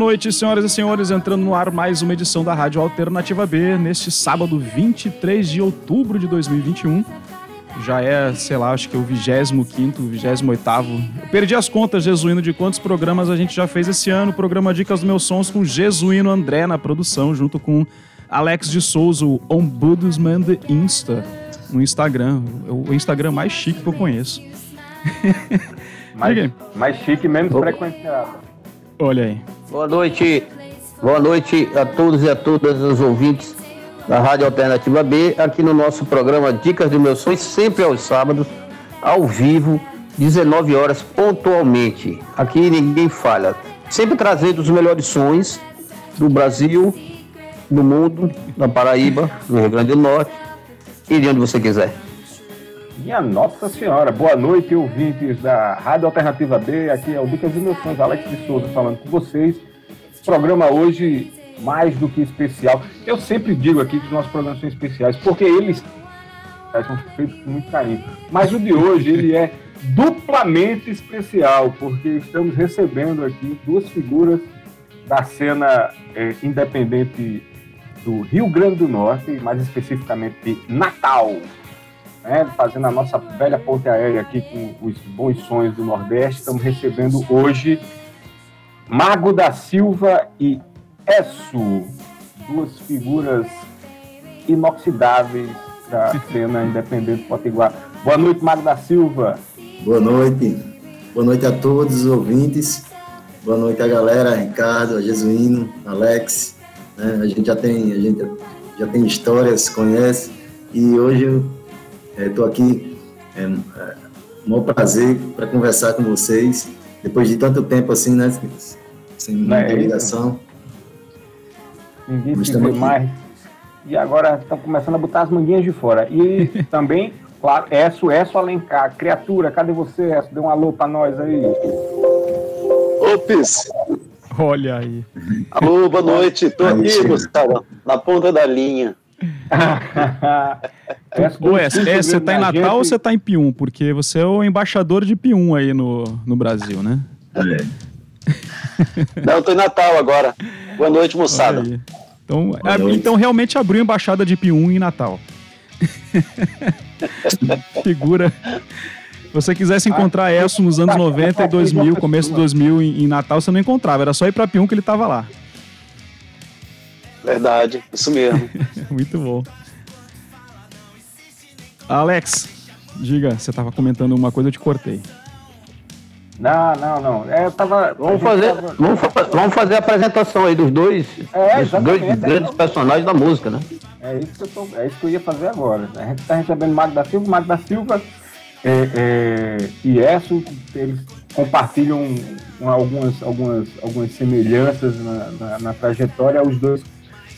noite, senhoras e senhores. Entrando no ar mais uma edição da Rádio Alternativa B, neste sábado 23 de outubro de 2021. Já é, sei lá, acho que é o 25, 28. Eu perdi as contas, Jesuíno, de quantos programas a gente já fez esse ano. Programa Dicas dos Meus Sons com Jesuíno André na produção, junto com Alex de Souza, o Ombudsman de Insta, no Instagram. O Instagram mais chique que eu conheço. mais, mais chique, menos frequenciado. Olha aí. Boa noite. Boa noite a todos e a todas os ouvintes da Rádio Alternativa B, aqui no nosso programa Dicas de Meus Sonhos, sempre aos sábados, ao vivo, 19 horas pontualmente. Aqui ninguém falha. Sempre trazendo os melhores sons do Brasil, do mundo, da Paraíba, do Rio Grande do Norte e de onde você quiser. Minha Nossa Senhora, boa noite, ouvintes da Rádio Alternativa B. Aqui é o Dicas de Meus Sonhos, Alex de Souza falando com vocês. Programa hoje mais do que especial. Eu sempre digo aqui que os nossos programas são especiais, porque eles são feitos com muito carinho. Mas o de hoje, ele é duplamente especial, porque estamos recebendo aqui duas figuras da cena é, independente do Rio Grande do Norte, mais especificamente de Natal, né, fazendo a nossa velha ponte aérea aqui com os bons sonhos do Nordeste. Estamos recebendo hoje Mago da Silva e Esso, duas figuras inoxidáveis da cena independente potiguar. Boa noite, Mago da Silva. Boa noite. Boa noite a todos os ouvintes. Boa noite a galera, Ricardo, a Jesuíno, Alex. Né? A gente já tem, a gente já tem histórias, conhece. E hoje estou é, aqui, é, é um prazer para conversar com vocês. Depois de tanto tempo assim, né? Sem muita é ligação. Ninguém se vê mais. E agora estão começando a botar as manguinhas de fora. E também, claro, Esso, Esso Alencar, criatura, cadê você, Esso? Dê um alô para nós aí. Ops! Olha aí. Alô, boa noite. Tô aqui, Gustavo, na ponta da linha. Ô, Essa, você tá em Natal gente... ou você tá em Pium? Porque você é o embaixador de Pium aí no, no Brasil, né? É. Não, eu tô em Natal agora. Boa noite, moçada. Então, Boa noite. então realmente abriu a embaixada de P1 em Natal. Figura. Se você quisesse encontrar ah, Elson nos anos 90 e 2000, começo de 2000 em, em Natal, você não encontrava. Era só ir pra P1 que ele tava lá. Verdade, isso mesmo. Muito bom. Alex, diga, você estava comentando uma coisa, eu te cortei. Não, não, não. É, eu tava. Vamos fazer, tava... vamos, vamos fazer a apresentação aí dos dois, é, dos dois é grandes personagens da música, né? É isso que eu, tô, é isso que eu ia fazer agora. A gente está recebendo Magno da Silva, Magno da Silva é, é, e Esso, eles compartilham algumas, algumas, algumas semelhanças na, na, na trajetória. Os dois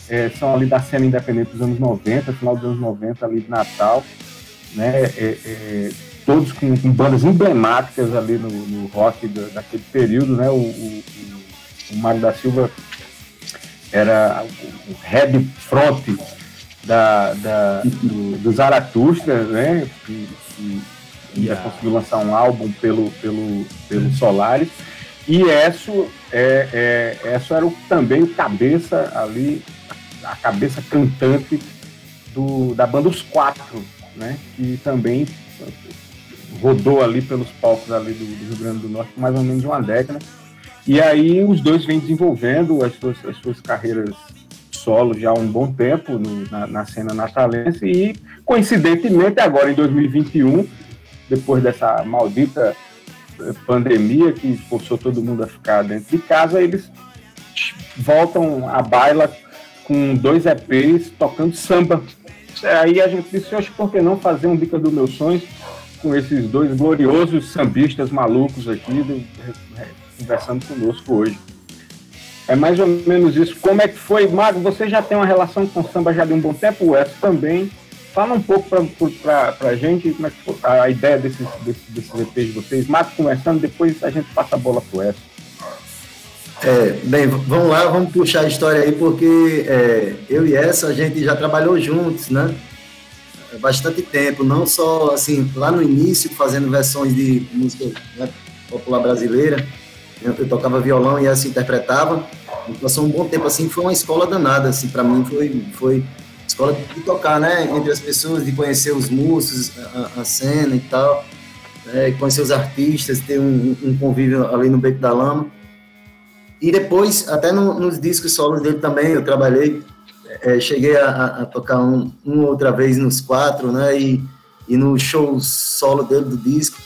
é, são ali da cena independente dos anos 90, final dos anos 90, ali de Natal, né? É, é, todos com, com, bandas emblemáticas ali no, no rock do, daquele período, né? O, o, o Mário da Silva era o, o head front da, da, do, do Zaratustra, né? Que, que yeah. já conseguiu lançar um álbum pelo, pelo, pelo Solaris. E Esso, é, é, Esso era o, também o cabeça ali, a cabeça cantante do, da banda Os Quatro, né? Que também rodou ali pelos palcos ali do, do Rio Grande do Norte mais ou menos uma década. E aí os dois vêm desenvolvendo as suas, as suas carreiras solo já há um bom tempo no, na, na, cena natalense e, coincidentemente, agora em 2021, depois dessa maldita eh, pandemia que forçou todo mundo a ficar dentro de casa, eles voltam à baila com dois EPs tocando samba. Aí a gente disse, oxe, por que não fazer um Dica dos Meus Sonhos com esses dois gloriosos sambistas malucos aqui do, conversando conosco hoje. É mais ou menos isso. Como é que foi, Mago? Você já tem uma relação com samba já de um bom tempo, o Wes também. Fala um pouco para a gente como é que foi a ideia desses, desses, desses EPs de vocês. Mago conversando, depois a gente passa a bola para o Wes. É, bem, vamos lá, vamos puxar a história aí, porque é, eu e essa a gente já trabalhou juntos, né? Bastante tempo, não só assim, lá no início, fazendo versões de música né, popular brasileira. Eu tocava violão e essa interpretava. Então, passou um bom tempo assim, foi uma escola danada, assim, para mim foi, foi escola de tocar, né? Entre as pessoas, de conhecer os músicos, a, a cena e tal, né, conhecer os artistas, ter um, um convívio ali no Beco da Lama. E depois, até no, nos discos solos dele também, eu trabalhei, é, cheguei a, a tocar um, uma outra vez nos quatro, né? E, e no show solo dele do disco.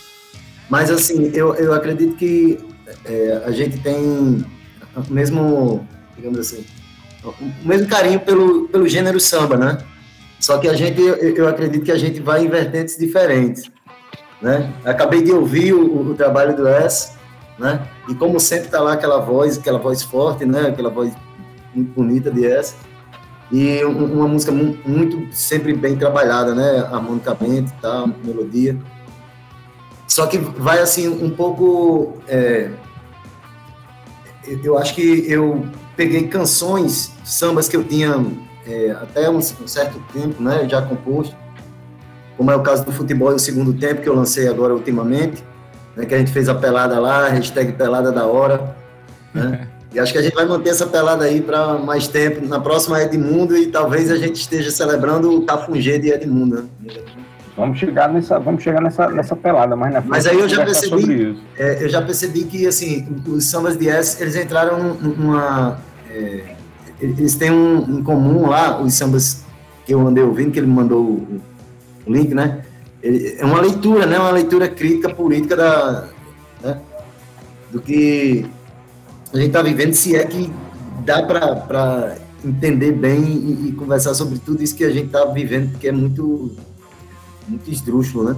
Mas, assim, eu, eu acredito que é, a gente tem o mesmo, digamos assim, o mesmo carinho pelo, pelo gênero samba, né? Só que a gente, eu, acredito que a gente vai em vertentes diferentes, né? Acabei de ouvir o, o trabalho do S, né? E como sempre tá lá aquela voz, aquela voz forte, né? Aquela voz muito bonita de essa. E uma música muito, sempre bem trabalhada, né? Harmonicamente tal, melodia. Só que vai assim um pouco. É, eu acho que eu peguei canções, sambas que eu tinha é, até um, um, certo tempo, né? Já composto. Como é o caso do futebol e o segundo tempo que eu lancei agora ultimamente né, que a gente fez a pelada lá, hashtag pelada da hora, né? E acho que a gente vai manter essa pelada aí para mais tempo. Na próxima é Edmundo e talvez a gente esteja celebrando o Cafungê de Edmundo. Né? Vamos chegar nessa, vamos chegar nessa, nessa pelada mais na frente. Mas aí eu já percebi, é, eu já percebi que assim os sambas de S eles entraram numa, é, eles têm um em comum lá os sambas que eu andei ouvindo que ele me mandou o, o link, né? É uma leitura, né? Uma leitura crítica política da, né? do que a gente está vivendo, se é que dá para entender bem e, e, conversar sobre tudo isso que a gente está vivendo, porque é muito, muito esdrúxulo, né?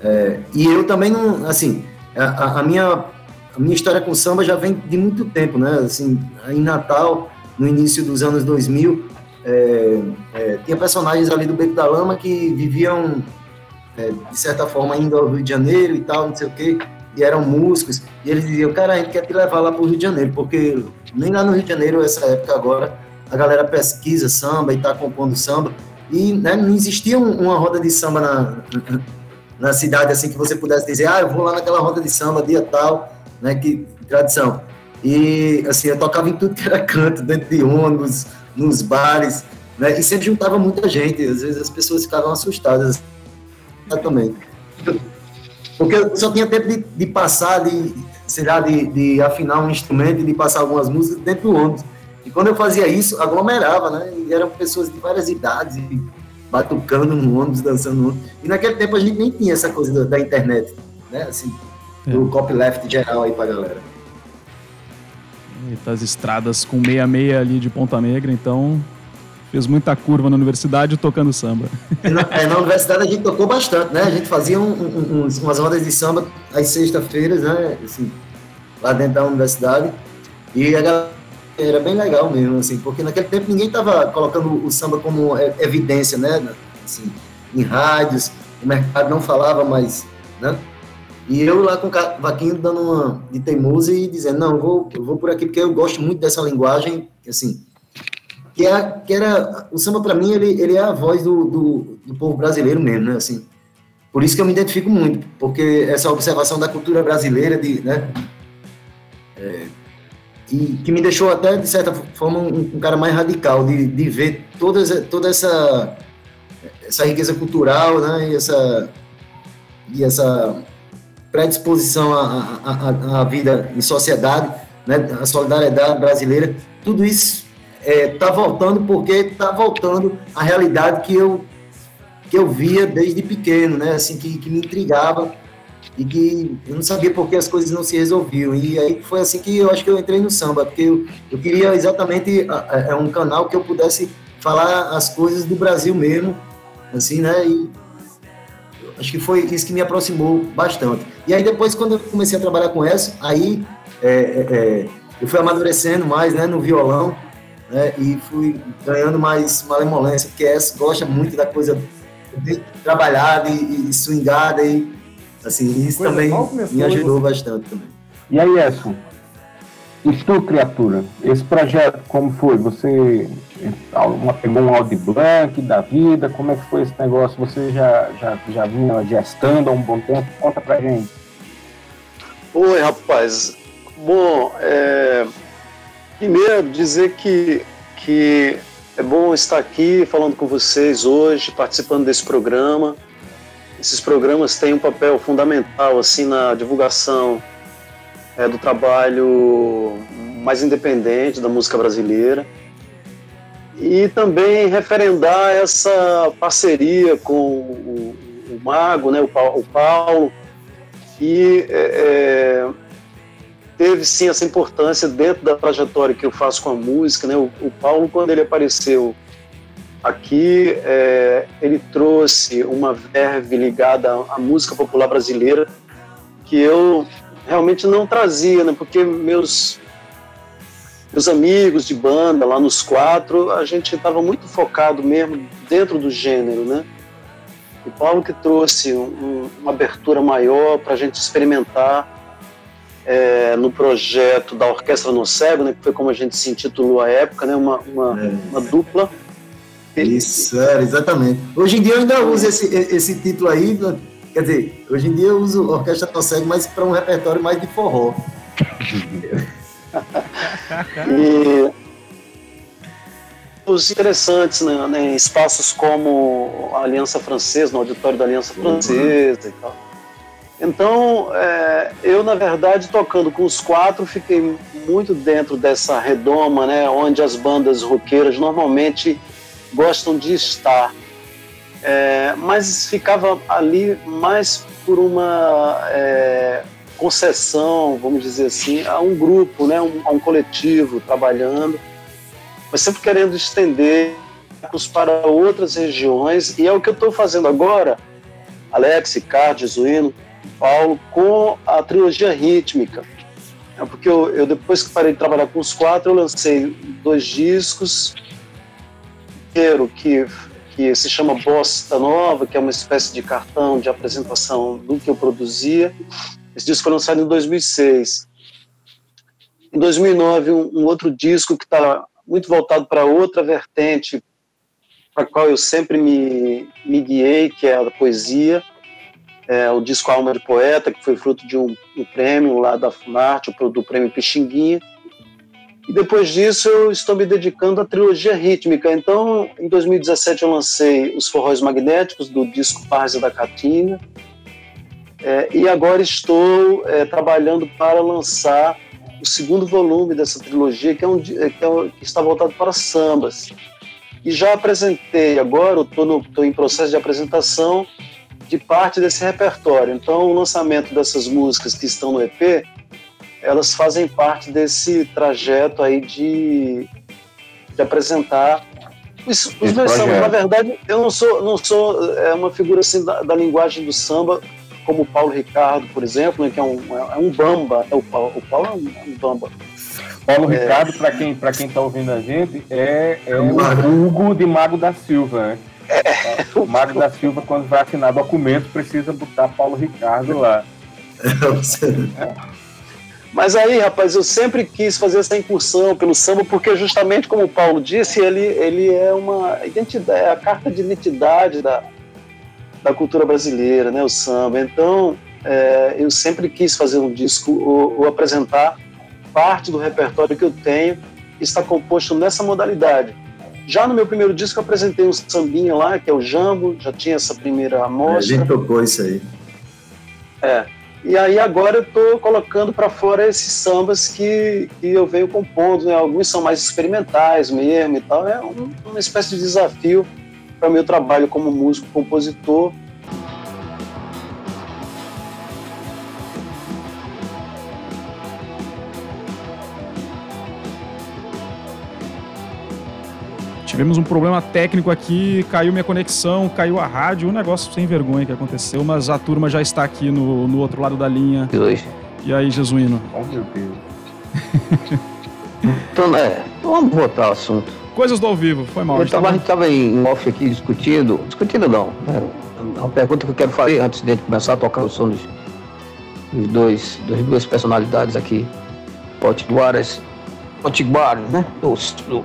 É, e eu também não, assim, a, a, minha, a minha história com samba já vem de muito tempo, né? Assim, em Natal, no início dos anos 2000, é, é, tinha personagens ali do Beco da Lama que viviam é, de certa forma, indo ao Rio de Janeiro e tal, não sei o quê, e eram músicos, e eles diziam, cara, a gente quer te levar lá para o Rio de Janeiro, porque nem lá no Rio de Janeiro, essa época agora, a galera pesquisa samba e está compondo samba, e né, não existia uma roda de samba na, na cidade, assim, que você pudesse dizer, ah, eu vou lá naquela roda de samba, dia tal, né, que tradição. E, assim, eu tocava em tudo que era canto, dentro de ônibus, nos bares, né, e sempre juntava muita gente, às vezes as pessoas ficavam assustadas, também. Porque eu só tinha tempo de, de passar, de, sei lá, de, de afinar um instrumento e de passar algumas músicas dentro do ônibus. E quando eu fazia isso, aglomerava, né? E eram pessoas de várias idades, batucando no ônibus, dançando no ônibus. E naquele tempo a gente nem tinha essa coisa da, da internet, né? Assim, é. do copyleft geral aí pra galera. E as estradas com meia-meia ali de Ponta Negra, então Fez muita curva na universidade tocando samba. Na, é, na universidade a gente tocou bastante, né? A gente fazia um, um, umas rodas de samba às sextas-feiras, né? Assim, lá dentro da universidade. E era bem legal mesmo, assim, porque naquele tempo ninguém estava colocando o samba como evidência, né? Assim, em rádios, o mercado não falava mais, né? E eu lá com o Vaquinho dando uma de teimoso e dizendo, não, eu vou, eu vou por aqui porque eu gosto muito dessa linguagem, assim, que, que era o samba para mim ele, ele é a voz do, do, do, povo brasileiro mesmo, né? Assim, por isso que eu me identifico muito, porque essa observação da cultura brasileira, de, né? É, e que me deixou até de certa forma um, um cara mais radical de, de ver toda, toda essa essa riqueza cultural, né? E essa e essa predisposição à, à, à vida em sociedade, né? A solidariedade brasileira, tudo isso é, tá voltando porque tá voltando a realidade que eu que eu via desde pequeno, né? Assim que, que me intrigava e que eu não sabia por que as coisas não se resolviam. E aí foi assim que eu acho que eu entrei no samba, porque eu, eu queria exatamente é um canal que eu pudesse falar as coisas do Brasil mesmo, assim, né? E acho que foi isso que me aproximou bastante. E aí depois, quando eu comecei a trabalhar com essa, aí é, é, é eu fui amadurecendo mais, né, no violão, né? E fui ganhando mais malemolência, porque essa gosta muito da coisa trabalhada e, e swingada e assim, isso coisa também me ajudou bastante também. E aí, Edson? E tu, criatura, esse projeto, como foi? Você uma, pegou um Audi Blanc da vida? Como é que foi esse negócio? Você já, já, já vinha gestando há um bom tempo? Conta pra gente. Oi, rapaz. Bom, é... primeiro dizer que, que é bom estar aqui falando com vocês hoje, participando desse programa. Esses programas têm um papel fundamental assim na divulgação é, do trabalho mais independente da música brasileira e também referendar essa parceria com o, o Mago, né, o, Paulo, é, é, teve sim essa importância dentro da trajetória que eu faço com a música. Né, o, o Paulo, quando ele apareceu aqui, é, ele trouxe uma verve ligada à, à música popular brasileira que eu realmente não trazia, né? Porque meus meus amigos de banda lá nos quatro, a gente estava muito focado mesmo dentro do gênero, né? O Paulo que trouxe um, uma abertura maior para a gente experimentar é, no projeto da Orquestra No Cego, né? Que foi como a gente se intitulou à época, né? Uma, uma, é. uma dupla. Isso, é, exatamente. Hoje em dia eu ainda uso esse, esse título aí Quer dizer, hoje em dia eu uso orquestra tão cego, mas para um repertório mais de forró. e os interessantes né, né, em espaços como a Aliança Francesa, no auditório da Aliança uhum. Francesa e tal. Então, é, eu, na verdade, tocando com os quatro, fiquei muito dentro dessa redoma, né, onde as bandas roqueiras normalmente gostam de estar. É, mas ficava ali mais por uma é, concessão, vamos dizer assim, a um grupo, né, um, a um coletivo trabalhando, mas sempre querendo estender para outras regiões, e é o que eu estou fazendo agora, Alex, Ricardo, Jesuíno, Paulo, com a trilogia rítmica. É porque eu, eu, depois que parei de trabalhar com os quatro, eu lancei dois discos, que que se chama Bossa Nova, que é uma espécie de cartão de apresentação do que eu produzia. Esse disco foi lançado em 2006. Em 2009, um, um outro disco que está muito voltado para outra vertente, para a qual eu sempre me, me guiei, que é a poesia. É, o disco Alma de Poeta, que foi fruto de um, um prêmio lá da Funarte, do prêmio Pixinguinha. E depois disso eu estou me dedicando à trilogia rítmica. Então, em 2017 eu lancei os forróis magnéticos do disco Várzea da Catinga. É, e agora estou é, trabalhando para lançar o segundo volume dessa trilogia, que, é um, é, que, é que está voltado para sambas. E já apresentei, agora estou em processo de apresentação de parte desse repertório. Então, o lançamento dessas músicas que estão no EP elas fazem parte desse trajeto aí de, de apresentar os, os meus sambas. Na verdade, eu não sou, não sou é, uma figura assim da, da, linguagem do samba, como o Paulo Ricardo, por exemplo, né, que é um, é um bamba. É o, Paulo, o Paulo é um, é um bamba. Paulo é... Ricardo, para quem para quem está ouvindo a gente, é, é o Hugo de Mago da Silva, né? É. O Mago da Silva, quando vai assinar documento, precisa botar Paulo Ricardo lá. Mas aí, rapaz, eu sempre quis fazer essa incursão pelo samba, porque justamente como o Paulo disse, ele, ele é uma identidade, é a carta de identidade da, da cultura brasileira, né, o samba. Então, é, eu sempre quis fazer um disco ou, ou, apresentar parte do repertório que eu tenho que está composto nessa modalidade. Já no meu primeiro disco eu apresentei um sambinha lá, que é o Jambo, já tinha essa primeira amostra. É, a gente tocou isso aí. É, e aí agora eu estou colocando para fora esses sambas que, que eu venho compondo, né? Alguns são mais experimentais mesmo e tal. É um, uma espécie de desafio para o meu trabalho como músico, compositor Tivemos um problema técnico aqui, caiu minha conexão, caiu a rádio, um negócio sem vergonha que aconteceu, mas a turma já está aqui no, no outro lado da linha. Dois. E aí, Jesuíno? Oh, meu Deus. então, é, vamos voltar ao assunto. Coisas do ao vivo, foi mal. Eu tava, a gente estava em off aqui discutindo, discutindo não, né? uma pergunta que eu quero fazer antes de começar a tocar o som dos, dos dois, das duas personalidades aqui. potiguaras, potiguaras, né? Do, do,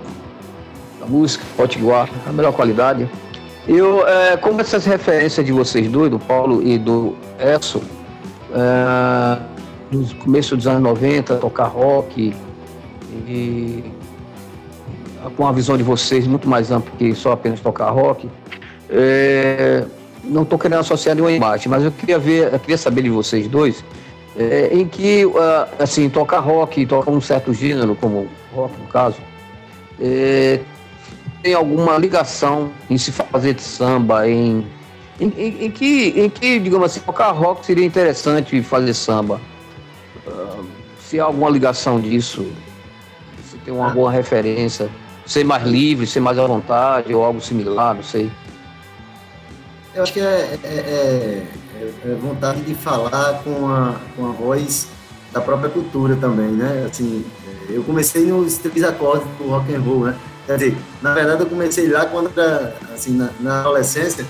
da música, potiguar, a melhor qualidade. Eu, é, como essas referências de vocês dois, do Paulo e do Edson, é, no começo dos anos 90, tocar rock, e com a visão de vocês muito mais ampla que só apenas tocar rock, é, não estou querendo associar nenhuma imagem, mas eu queria ver, eu queria saber de vocês dois, é, em que, uh, assim, tocar rock, tocar um certo gênero, como rock no caso, é, tem alguma ligação em se fazer de samba, em, em, em, em, que, em que, digamos assim, tocar rock seria interessante fazer samba? Uh, se há alguma ligação disso, se tem uma boa referência, ser mais livre, ser mais à vontade, ou algo similar, não sei. Eu acho que é, é, é, é vontade de falar com a, com a voz da própria cultura também, né? Assim, eu comecei nos três acordes do rock and roll, né? Quer dizer, na verdade eu comecei lá quando era, assim, na, na adolescência,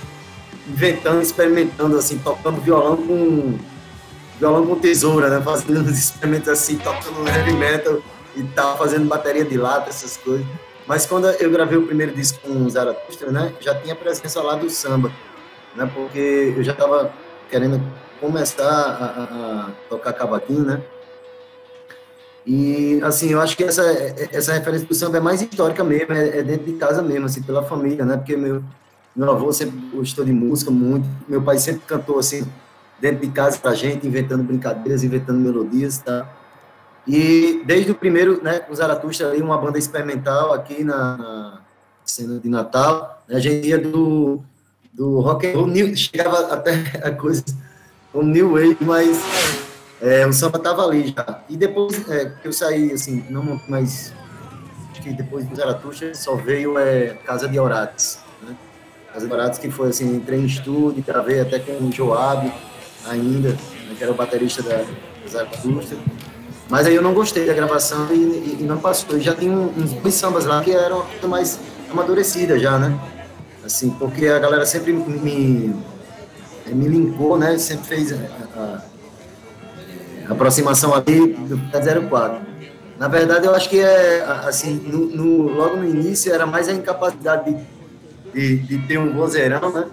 inventando, experimentando, assim, tocando violão com violão com tesoura, né? Fazendo uns experimentos assim, tocando heavy metal e tal, fazendo bateria de lata, essas coisas. Mas quando eu gravei o primeiro disco com o Zaratustra, né? Já tinha presença lá do samba né? Porque eu já estava querendo começar a, a, a, tocar cavaquinho, né? E, assim, eu acho que essa, essa referência do samba é mais histórica mesmo, é, é, dentro de casa mesmo, assim, pela família, né? Porque meu, meu avô sempre gostou de música muito, meu pai sempre cantou, assim, dentro de casa pra gente, inventando brincadeiras, inventando melodias, tá? E desde o primeiro, né, com Zaratustra, ali, uma banda experimental aqui na, na cena de Natal, né? a gente ia do do rock and roll, new, chegava até a coisa, o new wave, mas é, o samba tava ali já. E depois é, que eu saí, assim, não mais, acho que depois do Zaratustra só veio é, Casa de Orates, né? Casa de Orates que foi assim, entrei em estúdio, gravei até com o Joab ainda, né, que era o baterista da, da Zaratustra. Mas aí eu não gostei da gravação e, e, e não passou. Eu já tinha uns dois sambas lá que eram mais amadurecida já, né? assim, porque a galera sempre me, me linkou, né? Sempre fez a, a aproximação ali do 04. Na verdade, eu acho que é assim, no, no, logo no início era mais a incapacidade de, de, de ter um vozeirão, né?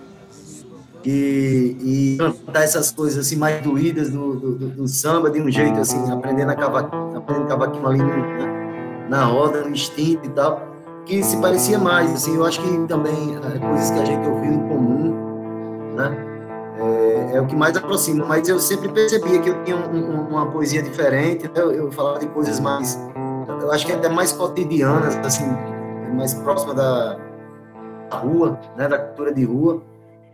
E, e cantar essas coisas assim mais doídas do, do, do, samba de um jeito assim, aprendendo a cavaquinho, aprendendo cavaquinho ali na, na roda, no instinto e tal que se parecia mais, assim, eu acho que também é, coisas que a gente ouviu em comum, né, é, é, o que mais aproxima, mas eu sempre percebia que eu tinha um, um, uma poesia diferente, né? eu, eu, falava de coisas mais, eu acho que até mais cotidianas, assim, mais próxima da, da rua, né, da cultura de rua,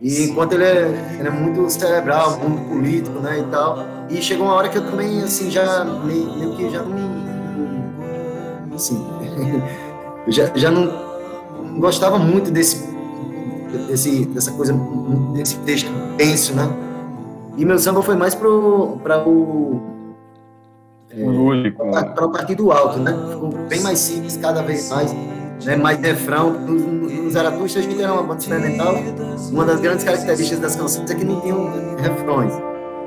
e enquanto ele é, ele é muito cerebral, muito político, né, e tal, e chegou uma hora que eu também, assim, já meio, meio que já não, assim, já, já não, gostava muito desse, desse, dessa coisa, desse texto tenso, né? E meu samba foi mais para o. É. Para o partido alto, né? Ficou bem mais simples, cada vez mais. Né, mais refrão. No Zaratustra, a gente era uma banda experimental. Uma das grandes características das canções é que não tinham refrões.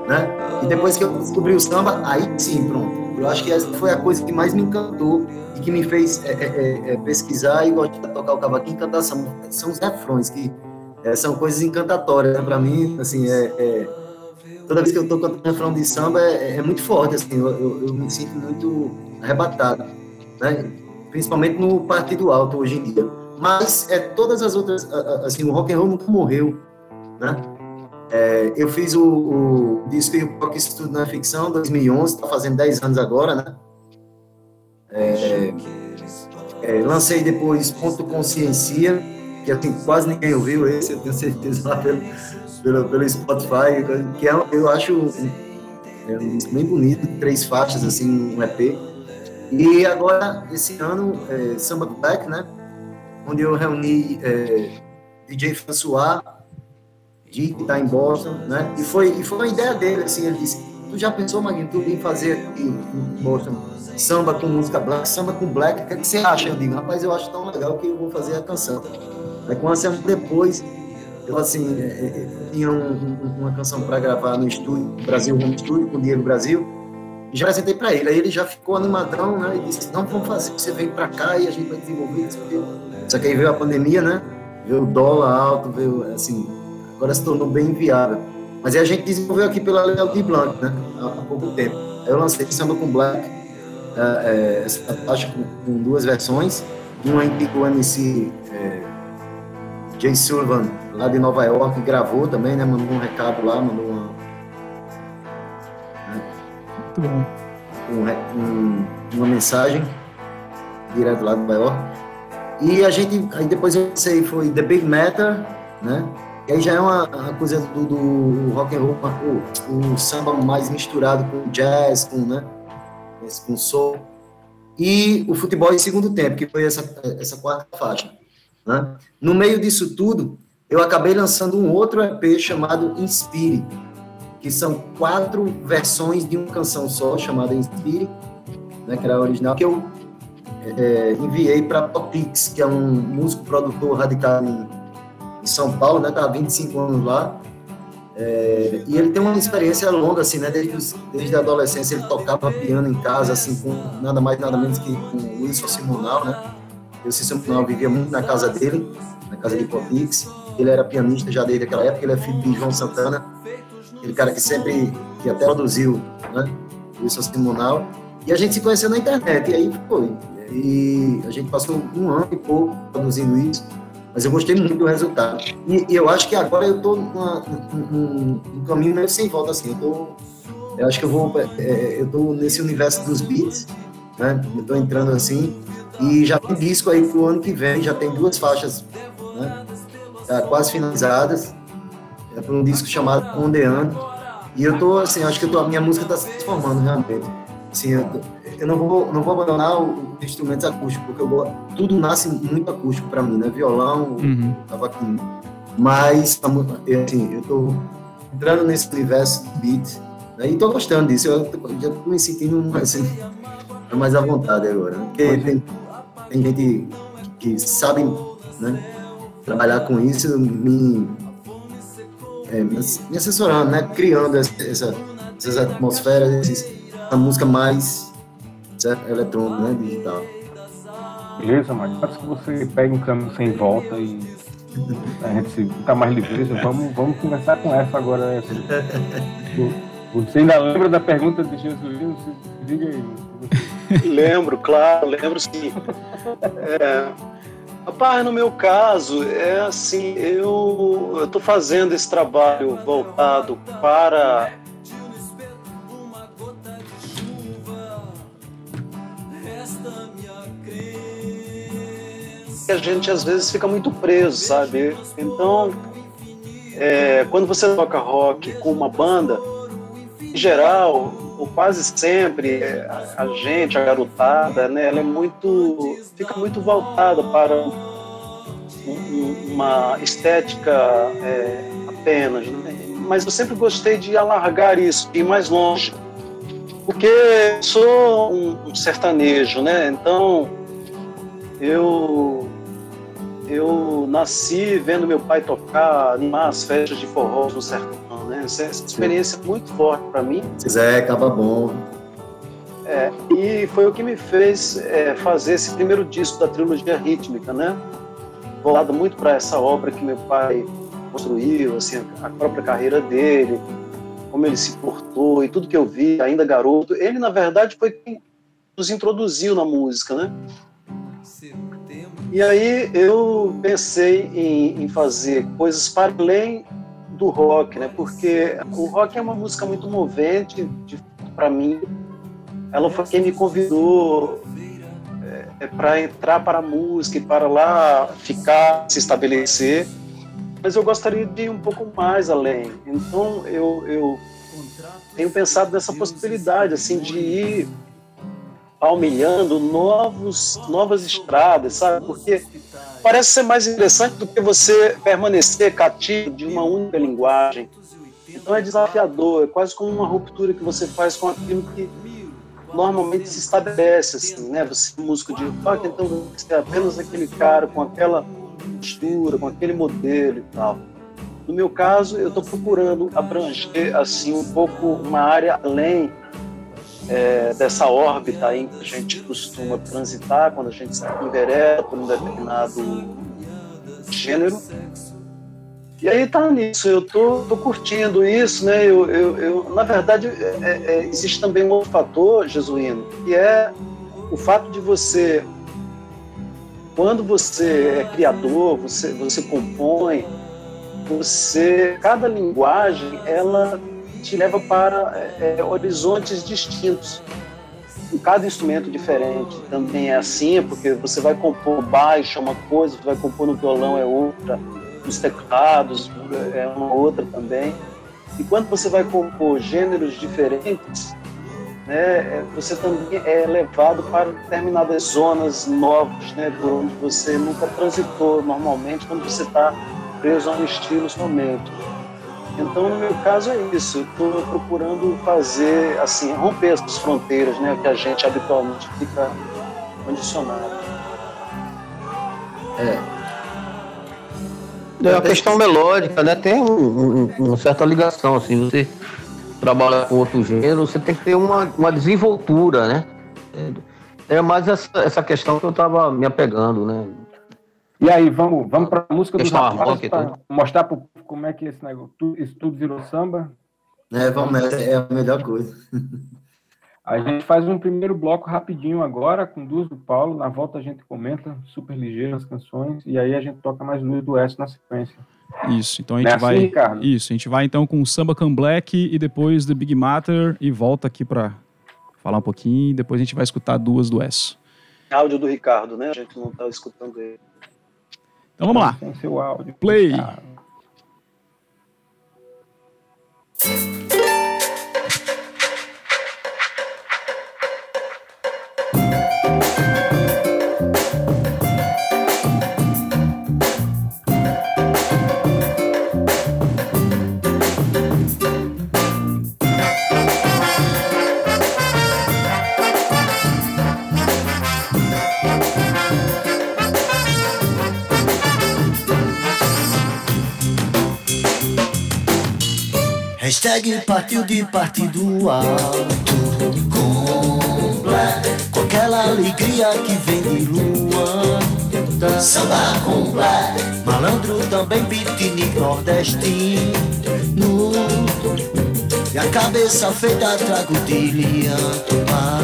Né? E depois que eu descobri o samba, aí sim, pronto. Eu acho que essa foi a coisa que mais me encantou e que me fez é, é, é, é pesquisar e gostar de tocar o cavaquinho e cantar samba. São os refrões que é, são coisas encantatórias né? para mim. Assim, é, toda vez que eu estou cantando refrão de samba é, muito forte. Assim, eu, eu, eu, me sinto muito arrebatado, né? principalmente no partido alto hoje em dia. Mas é todas as outras, assim, o rock and roll nunca morreu, né? É, eu fiz o, o disco Rock Estudo na Ficção 2011, está fazendo 10 anos agora, né? É, é, lancei depois Ponto Consciencia, que assim, quase ninguém ouviu esse, eu tenho certeza, lá pelo, pelo, pelo Spotify, que é, eu acho é bem bonito, três faixas, assim, um EP. E agora, esse ano, é, Samba Black, né? Onde eu reuni é, DJ François, Dick está em Boston, né? E foi, e foi uma ideia dele, assim, ele disse, tu já pensou, Maguinho, em fazer aqui em Boston samba com música black, samba com black, o que, é que você acha? Eu digo, rapaz, eu acho tão legal que eu vou fazer a canção. Aí, com uma semana depois, eu, assim, é, é, tinha um, um, uma canção para gravar no estúdio, Brasil Home Studio, com o Diego Brasil, já apresentei para ele. Aí ele já ficou animadão, né? E disse: Não, vamos fazer, você vem para cá e a gente vai desenvolver isso. Só que aí veio a pandemia, né? Veio o dólar alto, veio assim. Agora se tornou bem inviável. Mas aí a gente desenvolveu aqui pela Leal de Blanc, né? Há, pouco tempo. Aí eu lancei Samba com Black, é, é, essa faixa com, com, duas versões. Uma em que o MC é, Jay Sullivan, lá de Nova York, gravou também, né? Mandou um recado lá, mandou uma. Né? Muito bom. Um, um, uma mensagem direto lá de Nova York. E a gente, aí depois eu sei, foi The Big Matter, né? E aí já é uma, uma coisa do, do, rock and roll, o, o, samba mais misturado com jazz, com, né? Com soul. E o futebol em segundo tempo, que foi essa, essa quarta faixa. Né? No meio disso tudo, eu acabei lançando um outro EP chamado Inspire, que são quatro versões de uma canção só, chamada Inspire, né, que era a original, que eu é, enviei para Popix, que é um músico produtor radicado em, em São Paulo, né, tá há 25 anos lá, é, e ele tem uma experiência longa, assim, né? Desde, desde a adolescência ele tocava piano em casa, assim, com nada mais nada menos que com o Wilson Simonal, né? O Wilson Simonal vivia muito na casa dele, na casa de Popix. Ele era pianista já desde aquela época, ele é filho de João Santana, aquele cara que sempre, que até produziu, né? O Wilson Simonal. E a gente se conheceu na internet, e aí foi. E a gente passou um ano e pouco produzindo isso, mas eu gostei muito do resultado. E, e eu acho que agora eu estou num, caminho meio sem volta, assim. Eu, tô, eu acho que eu vou. É, eu estou nesse universo dos beats, né? Eu entrando assim. E já tem disco aí pro ano que vem, já tem duas faixas né? Já quase finalizadas. É para um disco chamado Ondeando. E eu tô assim, acho que tô, a minha música está se transformando realmente. Assim, eu, eu não vou, não vou abandonar os instrumentos acústicos, porque eu, tudo nasce muito acústico para mim, né? Violão, uhum. cavaquinho. Mas, assim, eu tô entrando nesse universo beat, né? e tô gostando disso. Eu já tô me sentindo assim, mais à vontade agora. Né? Porque tem, tem gente que sabe né, trabalhar com isso, me, é, me assessorando, né? Criando essa, essa, essas atmosferas, esses, a música mais certo? eletrônico, né? Digital. Beleza, mas Acho que você pega um caminho sem volta e a gente fica mais livre. Vamos, vamos conversar com essa agora. Essa. Você ainda lembra da pergunta de Jesus? Diga aí. Lembro, claro, lembro sim. É, rapaz, no meu caso, é assim, eu estou fazendo esse trabalho voltado para a gente às vezes fica muito preso, sabe? Então, é, quando você toca rock com uma banda, em geral, ou quase sempre, a, a gente, a garotada, né, ela é muito, fica muito voltada para um, uma estética é, apenas. Né? Mas eu sempre gostei de alargar isso, ir mais longe. Porque sou um sertanejo, né? Então, eu eu nasci vendo meu pai tocar, animar as festas de forró no sertão, né? Essa, essa experiência é muito forte para mim. Zé, acaba bom. É, e foi o que me fez é, fazer esse primeiro disco da trilogia rítmica, né? Voltado muito para essa obra que meu pai construiu, assim, a própria carreira dele, como ele se portou e tudo que eu vi, ainda garoto. Ele, na verdade, foi quem nos introduziu na música, né? E aí eu pensei em, em fazer coisas para além do rock, né? Porque o rock é uma música muito movente para mim. Ela foi quem me convidou é, é para entrar para a música e para lá ficar, se estabelecer. Mas eu gostaria de ir um pouco mais além. Então eu, eu tenho pensado nessa possibilidade assim de ir almejando novos, novas estradas, sabe? Porque parece ser mais interessante do que você permanecer cativo de uma única linguagem. Então é desafiador, é quase como uma ruptura que você faz com aquilo que normalmente se estabelece, assim, né? Você é músico de rock, então você é apenas aquele cara com aquela postura, com aquele modelo e tal. No meu caso, eu estou procurando abranger assim um pouco uma área além é, dessa órbita aí que a gente costuma transitar quando a gente se envereda por um determinado gênero. E aí tá nisso, eu tô, tô curtindo isso, né? Eu, eu, eu na verdade, é, é, é existe também um outro fator, Jesuíno, que é o fato de você, quando você é criador, você, você compõe, você, cada linguagem, ela te leva para é, é horizontes distintos. E cada instrumento diferente também é assim, porque você vai compor baixo é uma coisa, você vai compor no violão é outra, os teclados é uma outra também. E quando você vai compor gêneros diferentes, né, é, você também é levado para determinadas zonas novas, né, por onde você nunca transitou normalmente quando você está preso a um estilo somente. Então, no meu caso é isso. Eu estou procurando fazer, assim, romper essas fronteiras, né, que a gente habitualmente fica condicionado. É, é a questão melódica, né? Tem um, um, uma certa ligação, assim, você trabalha com outro gênero, você tem que ter uma, uma desenvoltura, né? É, é mais essa, essa questão que eu estava me apegando, né? E aí, vamos, vamos para a música dos rapazes para mostrar pro, como é que esse negócio, isso tudo virou samba? É, vamos, é a melhor coisa. A gente faz um primeiro bloco rapidinho agora, com duas do Paulo. Na volta a gente comenta, super ligeiro as canções, e aí a gente toca mais duas do S na sequência. Isso, então a gente é vai. Assim, Ricardo? Isso, a gente vai então com Samba Can Black e depois The Big Matter e volta aqui para falar um pouquinho e depois a gente vai escutar duas do S. Áudio do Ricardo, né? A gente não tá escutando ele. Então vamos lá. Tem seu áudio. Play. Ricardo. Thank you. Hashtag partiu de partido alto com black, com aquela alegria que vem de lua. Samba com black, malandro também beatnik nordestino. E a cabeça feita trago de lianto ah,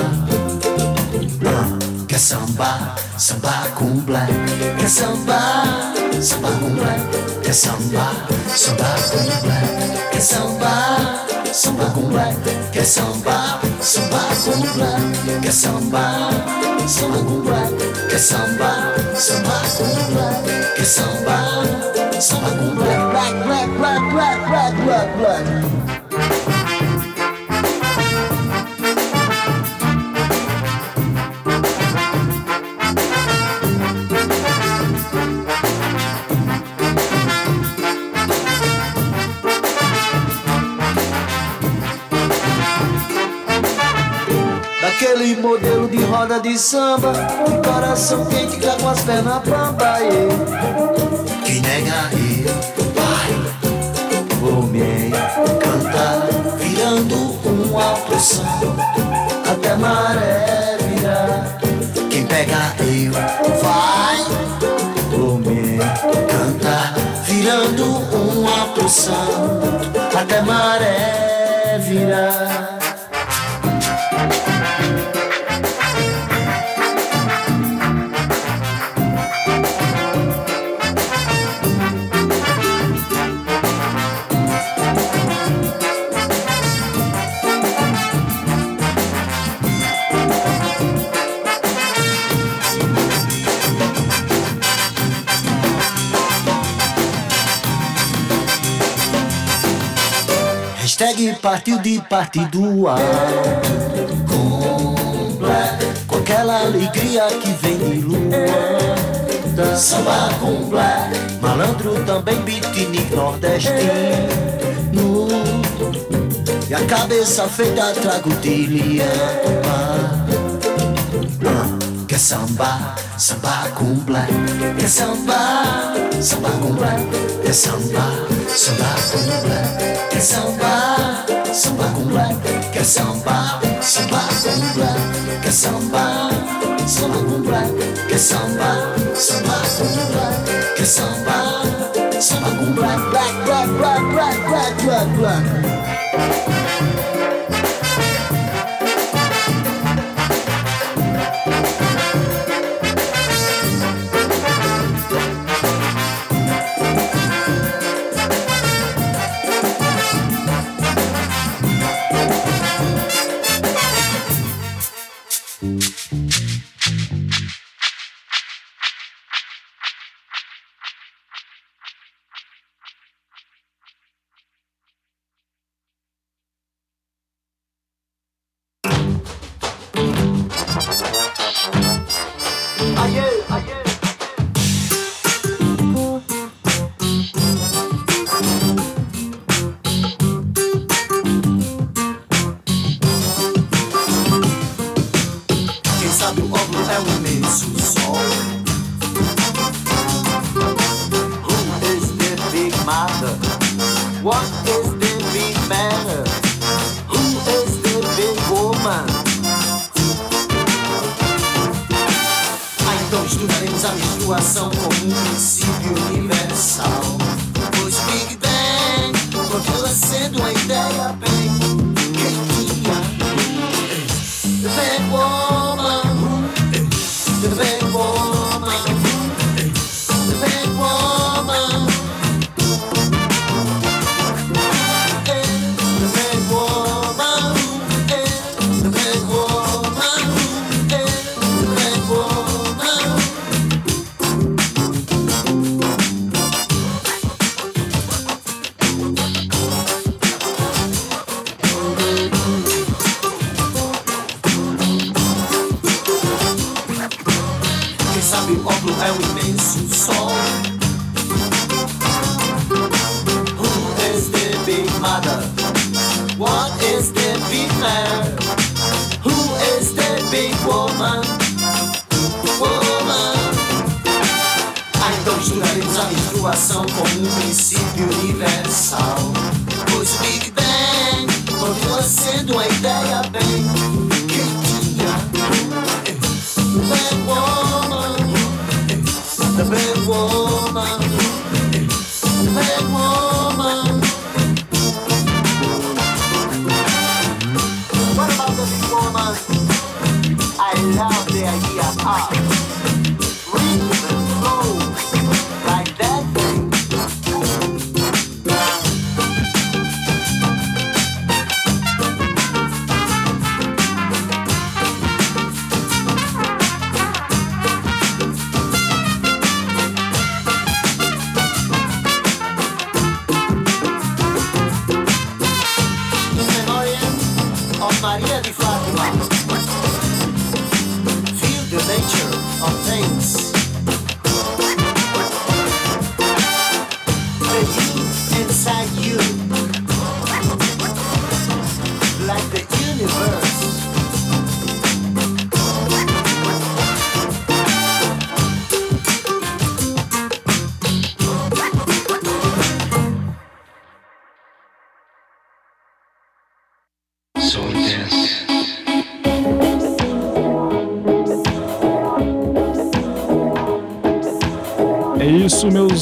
Quer samba, samba com black Quer samba, samba com black Quer samba, samba com black Quer samba, samba com black. Quer samba, samba com black. Quer samba, samba com black. Samba, samba com black. Samba, samba com black. Black, black, black, black, black, black, black. Aquele modelo de roda de samba Um coração quente cá com as pernas bamba Quem nega eu, vai. Vou me cantar Virando um alto som Até maré virar Quem pega eu, vai. Vou me cantar Virando um alto som Até maré virar partiu de partido alto com black, com aquela alegria que vem de lua. Samba com black, malandro também beatnik nordestino. E a cabeça feita trago de liamba. Quer samba, samba com black. Quer samba, samba com black. Quer samba, samba com black. Quer samba, samba com black. Quer samba, samba com black, quer samba, samba com black, quer samba, samba com black, quer samba, samba com black, black, black, black, black, black, black, black.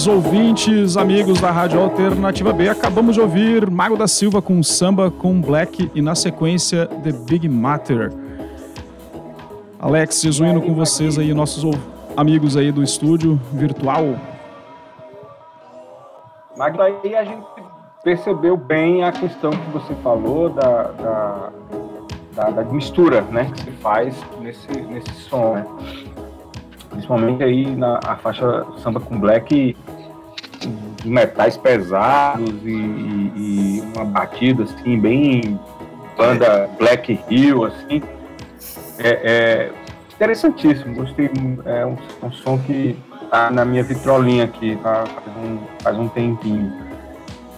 Ouvintes, amigos da Rádio Alternativa B. Acabamos de ouvir Mago da Silva com samba com Black e na sequência The Big Matter. Alex Jesuíno com vocês aí, nossos amigos aí do estúdio virtual. Mas aí a gente percebeu bem a questão que você falou da, da, da- da mistura né, que se faz nesse, nesse som. Né? Principalmente aí na faixa samba com black, metais pesados e, e- e uma batida assim, bem banda Black Hill, assim. É, é interessantíssimo, gostei. É um, um som que tá na minha vitrolinha aqui tá, faz, um, faz um tempinho.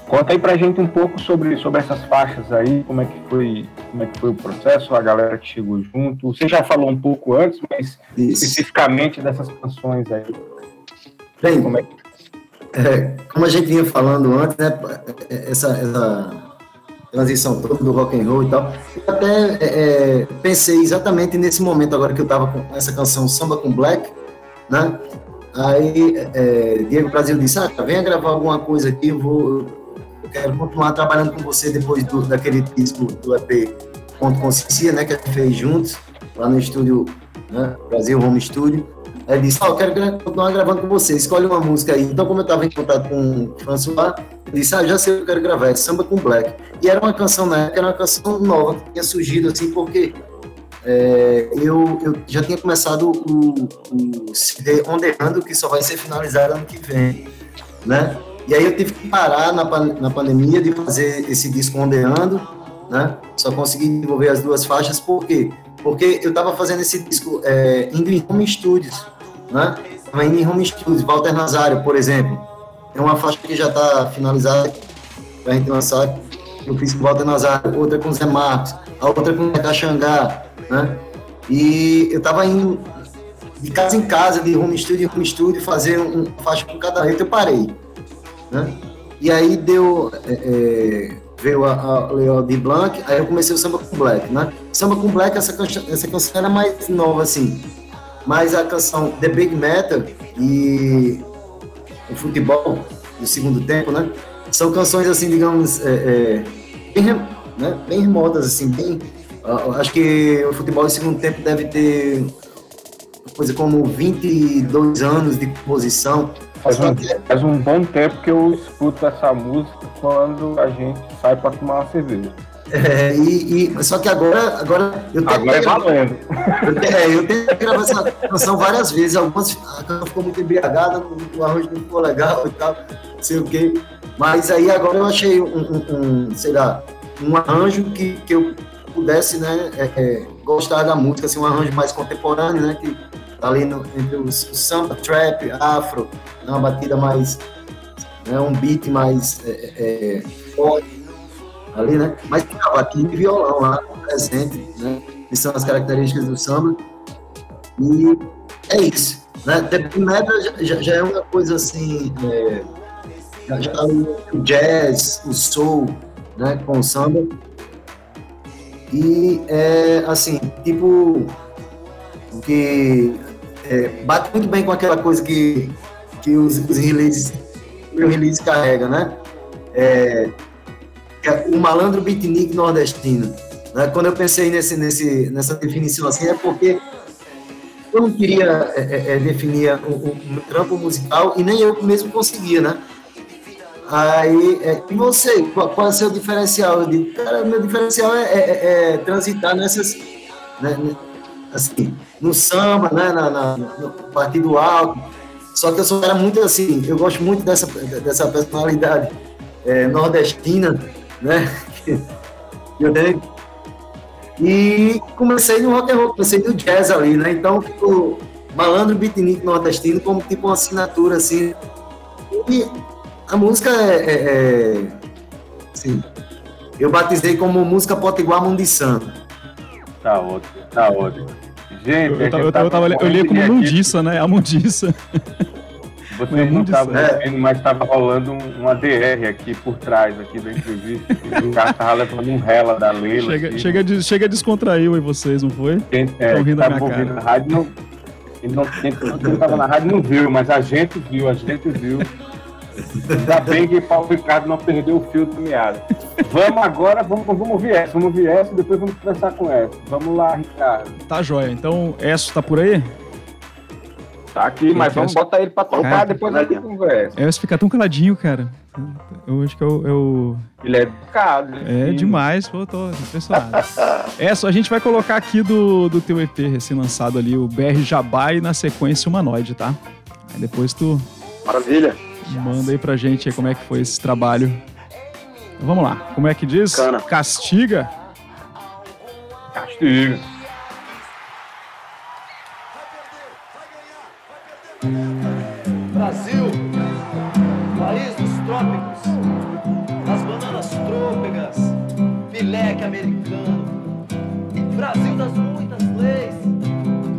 Conta aí pra gente um pouco sobre, sobre essas faixas aí, como é que foi, como é que foi o processo, a galera que chegou junto. Você já falou um pouco antes, mas Isso. especificamente dessas canções aí. Bem, Como é que É, como a gente vinha falando antes, né, essa, essa, transição toda do rock and roll e tal. Eu até é, é, pensei exatamente nesse momento agora que eu estava com essa canção Samba com Black, né? Aí é, Diego Brasil disse, ah, venha gravar alguma coisa aqui, eu vou eu quero continuar trabalhando com você depois do, daquele disco do EP Ponto Consciência, né, que a gente fez juntos, lá no estúdio, né, Brasil Home Studio. Aí ele disse, ó, oh, quero continuar gravando com você, escolhe uma música aí. Então, como eu estava em contato com o François, ele disse, ah, já sei o que eu quero gravar, é Samba com Black. E era uma canção, na época, era uma canção nova, que tinha surgido, assim, porque é, eu, eu, já tinha começado o, o CD Ondeando, que só vai ser finalizado ano que vem, né? E aí eu tive que parar na, na pandemia de fazer esse disco Ondeando, né? Só consegui desenvolver as duas faixas, por quê? Porque eu estava fazendo esse disco é, indo em home studios, né? Indo em home studios, Walter Nazário, por exemplo. É uma faixa que já está finalizada para a gente lançar. Eu fiz com Walter Nazário, outra com Zé Marcos, a outra com Neca Xangá, né? E eu estava indo de casa em casa, de home studio em home studio, fazer uma faixa com cada letra, eu parei, né? E aí deu... É, é, veio a, a Leo de Blanc, aí eu comecei o samba com Black, né? Samba com Black, essa canção, essa canção era mais nova, assim. Mas a canção The Big Metal e o futebol do segundo tempo, né? São canções assim, digamos, é, é, bem, né? bem remotas, assim, bem. Uh, acho que o futebol do segundo tempo deve ter coisa como 22 anos de composição. Faz um, faz um bom tempo que eu escuto essa música quando a gente sai para tomar uma cerveja. É, e, e, só que agora, agora eu tenho agora é valendo. Eu, é, eu tenho que gravar essa canção várias vezes. Algumas a canção ficou muito embriagada, o arroz não ficou legal e tal, não sei o quê. Mas aí agora eu achei um, um, um sei lá, um arranjo que, que eu pudesse, né, é, é, gostar da música, assim, um arranjo mais contemporâneo, né, que tá ali no, entre o samba, trap, afro, né, uma batida mais, né, um beat mais é, é, forte ali, né? Mas tem cavaquinho e violão lá presente, né? Que são as características do samba. E é isso. Né? The Metal já, já, é uma coisa assim. É, já, tá o jazz, o soul, né? Com o samba. E é assim, tipo. Que é, bate muito bem com aquela coisa que, que os, os releases, o release carrega, né? É, é o malandro beatnik nordestino. Né? Quando eu pensei nesse, nesse, nessa definição assim, é porque eu não queria é, é, é definir o, o, trampo musical e nem eu mesmo conseguia, né? Aí, é, e você, qual, qual é o seu diferencial? Eu digo, cara, meu diferencial é, é, é transitar nessas, né, assim, no samba, né, na, na, no partido alto. Só que eu sou muito assim, eu gosto muito dessa, dessa personalidade nordestina, né? E comecei no rock and roll, comecei no jazz ali, né? Então, ficou malandro beatnik nordestino como tipo uma assinatura, assim. E a música é, é, é assim, eu batizei como música potiguar mundição. Tá ótimo, tá ótimo. Gente, eu, eu, eu, tá eu, tava, eu li como mundiça, né? A mundiça. Vocês não estavam vendo, mas estava rolando um, uma DR aqui por trás aqui da entrevista. o cara estava levando um rela da Leila. Chega, chega, de, chega descontraiu aí vocês, não foi? Quem é, rindo da minha cara. Na rádio não, quem não, quem estava na rádio não viu, mas a gente viu, a gente viu. Ainda bem que Paulo Ricardo não perdeu o fio do meado. Vamos agora, vamos, vamos ouvir essa, vamos ouvir essa e depois vamos conversar com essa. Vamos lá, Ricardo. Tá joia. Então, essa tá por aí? Tá aqui, mas vamos botar ele pra tocar, depois a gente conversa. É, você fica tão caladinho, cara. Eu acho que eu. eu... Ele é educado. É demais, pô, tô impressionado. é, só a gente vai colocar aqui do, do teu EP recém-lançado ali, o BR Jabá e na sequência Humanoide, tá? Aí depois tu. Maravilha. Manda aí pra gente aí como é que foi esse trabalho. vamos lá, como é que diz? Cana. Castiga? Castiga. Brasil, país dos trópicos, das bananas trôpegas, pileque americano. Brasil das muitas leis,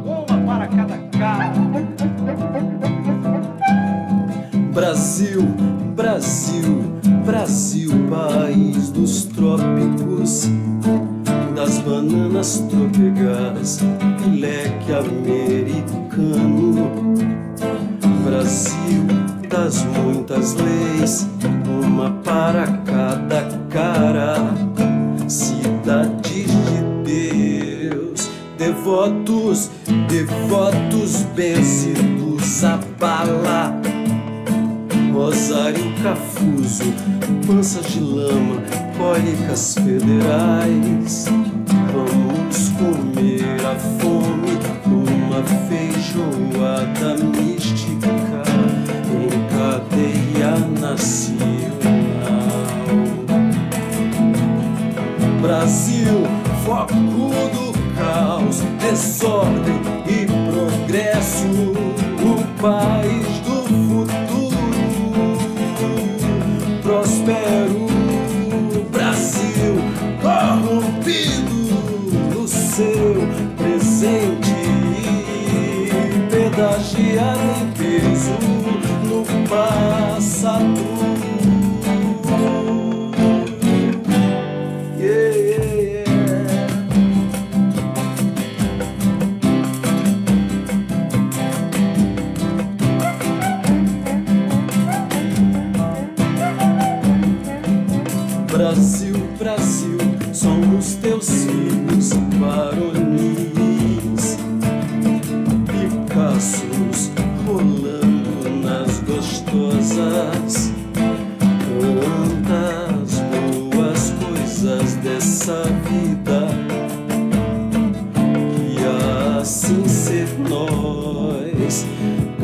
uma para cada cara. Brasil, Brasil, Brasil, país dos trópicos, das bananas tropegas e leque americano. Brasil das muitas leis, uma para cada cara. Cidade de Deus, devotos, devotos benzidos a bala. Rosário Cafuso, panças de lama, cólicas federais. Vamos comer a fome numa feijoada mística em cadeia nacional. Brasil, foco do caos, desordem e progresso, o país yeah, yeah. Brasil, Brasil, somos teus filhos varonis,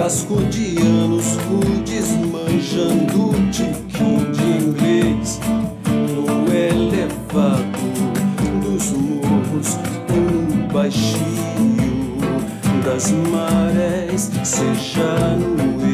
cascudianos rudes manjando tiquim de inglês no elevado dos morros, no baixio das marés, seja no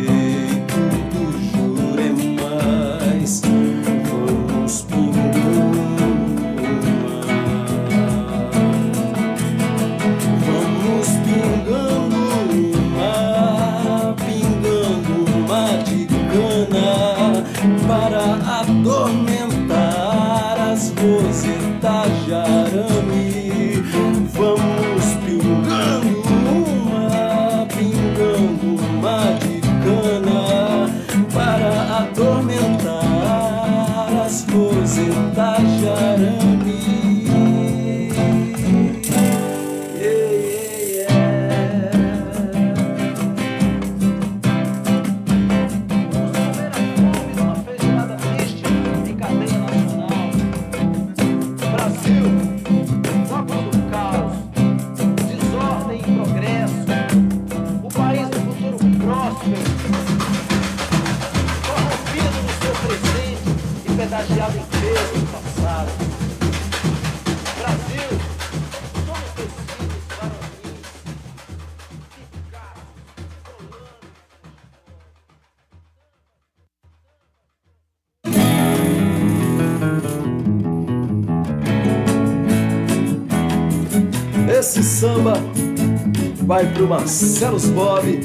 vai pro Marcelo Bob,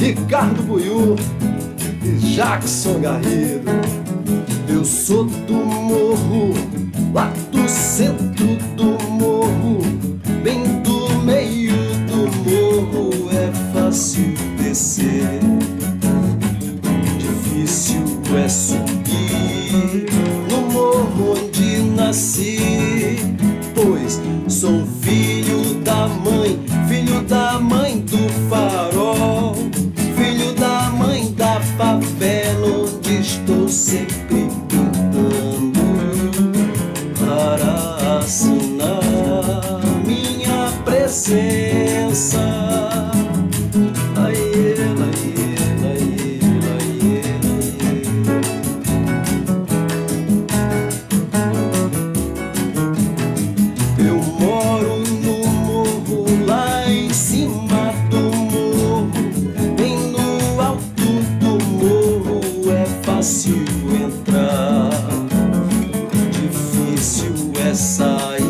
Ricardo Buiú e Jackson Garrido. Eu sou difícil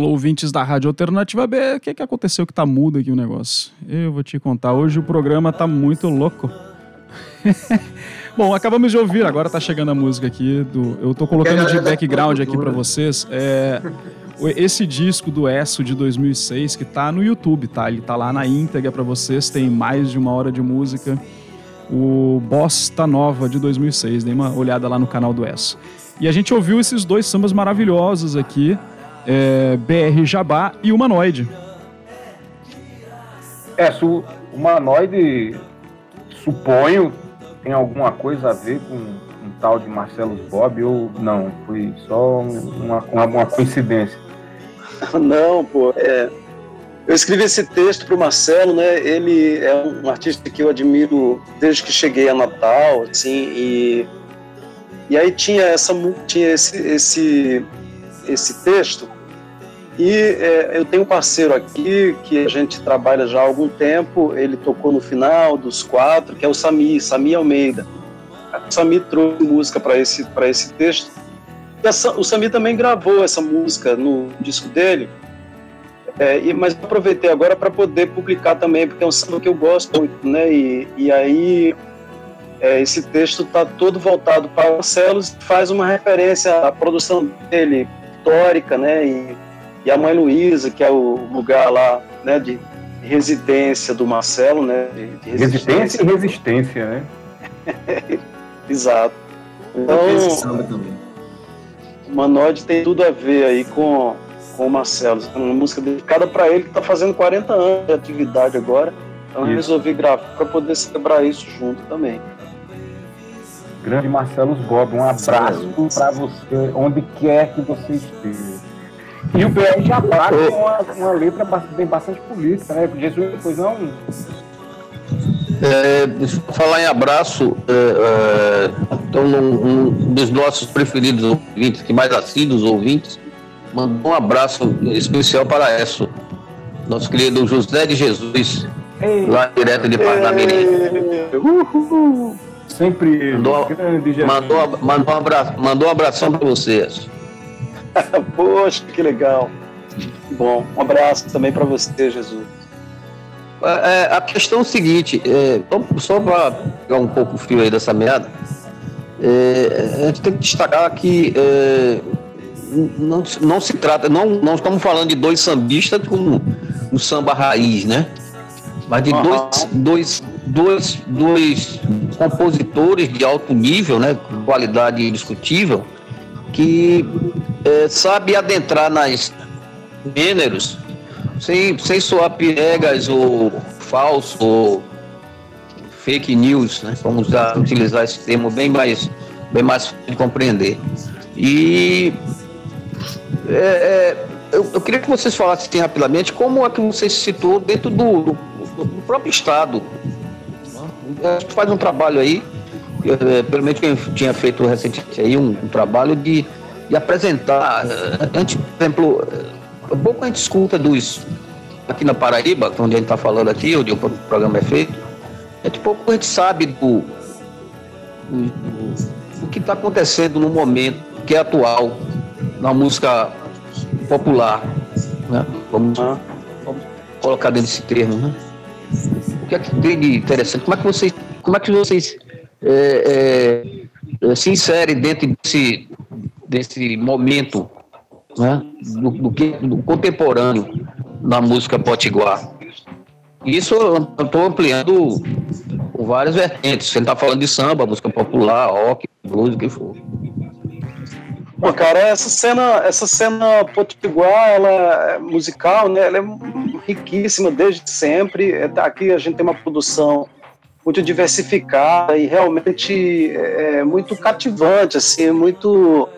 Alô, ouvintes da Rádio Alternativa B, o que, que aconteceu que tá mudo aqui o negócio? Eu vou te contar, hoje o programa tá muito louco. Bom, acabamos de ouvir, agora tá chegando a música aqui do. Eu tô colocando de background aqui pra vocês. É, esse disco do Esso de 2006 que tá no YouTube, tá? Ele tá lá na íntegra pra vocês, tem mais de uma hora de música. O Bosta Nova de 2006, dei uma olhada lá no canal do Esso. E a gente ouviu esses dois sambas maravilhosos aqui, é, BR Jabá e Humanoide. É, su, humanoide, suponho, tem alguma coisa a ver com um tal de Marcelo Bob ou não? Foi só uma, uma, uma coincidência. Não, pô. é, eu escrevi esse texto para o Marcelo, né? Ele é um artista que eu admiro desde que cheguei a Natal, assim, e, e aí tinha essa tinha esse esse esse texto e é, eu tenho um parceiro aqui que a gente trabalha já há algum tempo. Ele tocou no final dos quatro, que é o Sami, Sami Almeida. O Sami trouxe música para esse esse texto. Essa- o Sami também gravou essa música no disco dele. É, e, mas aproveitei agora para poder publicar também, porque é um samba que eu gosto muito, né? E, e aí é, esse texto está todo voltado para o Marcelo, faz uma referência à produção dele histórica, né? E, e a Mãe Luísa, que é o lugar lá, né? De residência do Marcelo, né? De, de Resistência e resistência, né? Exato. Então, o Manode tem tudo a ver aí com, com o Marcelo. É uma música dedicada para ele, que está fazendo 40 anos de atividade agora. Então eu Isso. resolvi gravar para poder celebrar isso junto também. Grande Marcelo Bob, um abraço para você, onde quer que você esteja. E o BR Jabá tem uma, uma letra bem bastante política, né? Jesus, pois não? É, deixa eu falar em abraço, é, é, então um, um dos nossos preferidos ouvintes, que mais assíduos ouvintes, mandou um abraço especial para Esso, nosso querido José de Jesus, lá direto de Parnamirim. Uhul. Sempre ele, Mandou- grande. Mandou, mandou, um abraço, mandou um abração para você, Esso. Poxa, que legal. Bom, um abraço também para você, Jesus. É, a questão é o seguinte, é, só para pegar um pouco o fio aí dessa meada, é, a gente tem que destacar que é, não, não se trata, não, não estamos falando de dois sambistas com um samba raiz, né? Mas de Aham. dois, dois, dois, dois compositores de alto nível, né? Qualidade indiscutível, que é, sabe adentrar nas gêneros sem, sem soar piegas ou falso ou fake news, né? Vamos usar, utilizar esse termo bem mais, bem mais fácil de compreender. E é, é, eu, eu queria que vocês falassem rapidamente como é que você se citou dentro do, do, do próprio Estado. Faz um trabalho aí, é, pelo menos quem tinha feito recentemente aí um, um trabalho de, de apresentar, é, a gente, por exemplo, é, pouco a gente escuta dos aqui na Paraíba, onde a gente está falando aqui, onde o programa é feito, é de pouco a gente sabe do, do que está acontecendo no momento, que é atual, na música popular. Né? Vamos, vamos colocar dentro desse termo. Né? O que é que tem de interessante? Como é que vocês, como é que vocês é, é, se insere dentro desse, desse momento né, do, do, do contemporâneo na música potiguar. Isso eu estou ampliando com várias vertentes. Você está falando de samba, música popular, rock, blues, o que for. Pô, cara, essa cena, essa cena potiguar, ela é musical, né? Ela é riquíssima desde sempre. É, aqui a gente tem uma produção muito diversificada e realmente é, muito cativante, assim, muito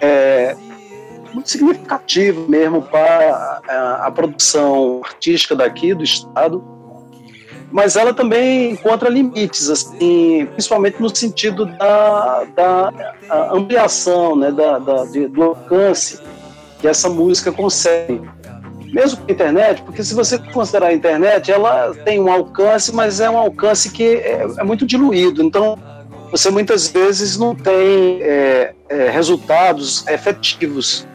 é, muito significativo mesmo para a, a produção artística daqui do estado mas ela também encontra limites, assim, principalmente no sentido da, da ampliação, né, da, da de, do alcance que essa música consegue. Mesmo com a internet, porque se você considerar a internet, ela tem um alcance, mas é um alcance que é, é muito diluído. Então, você muitas vezes não tem é, é, resultados efetivos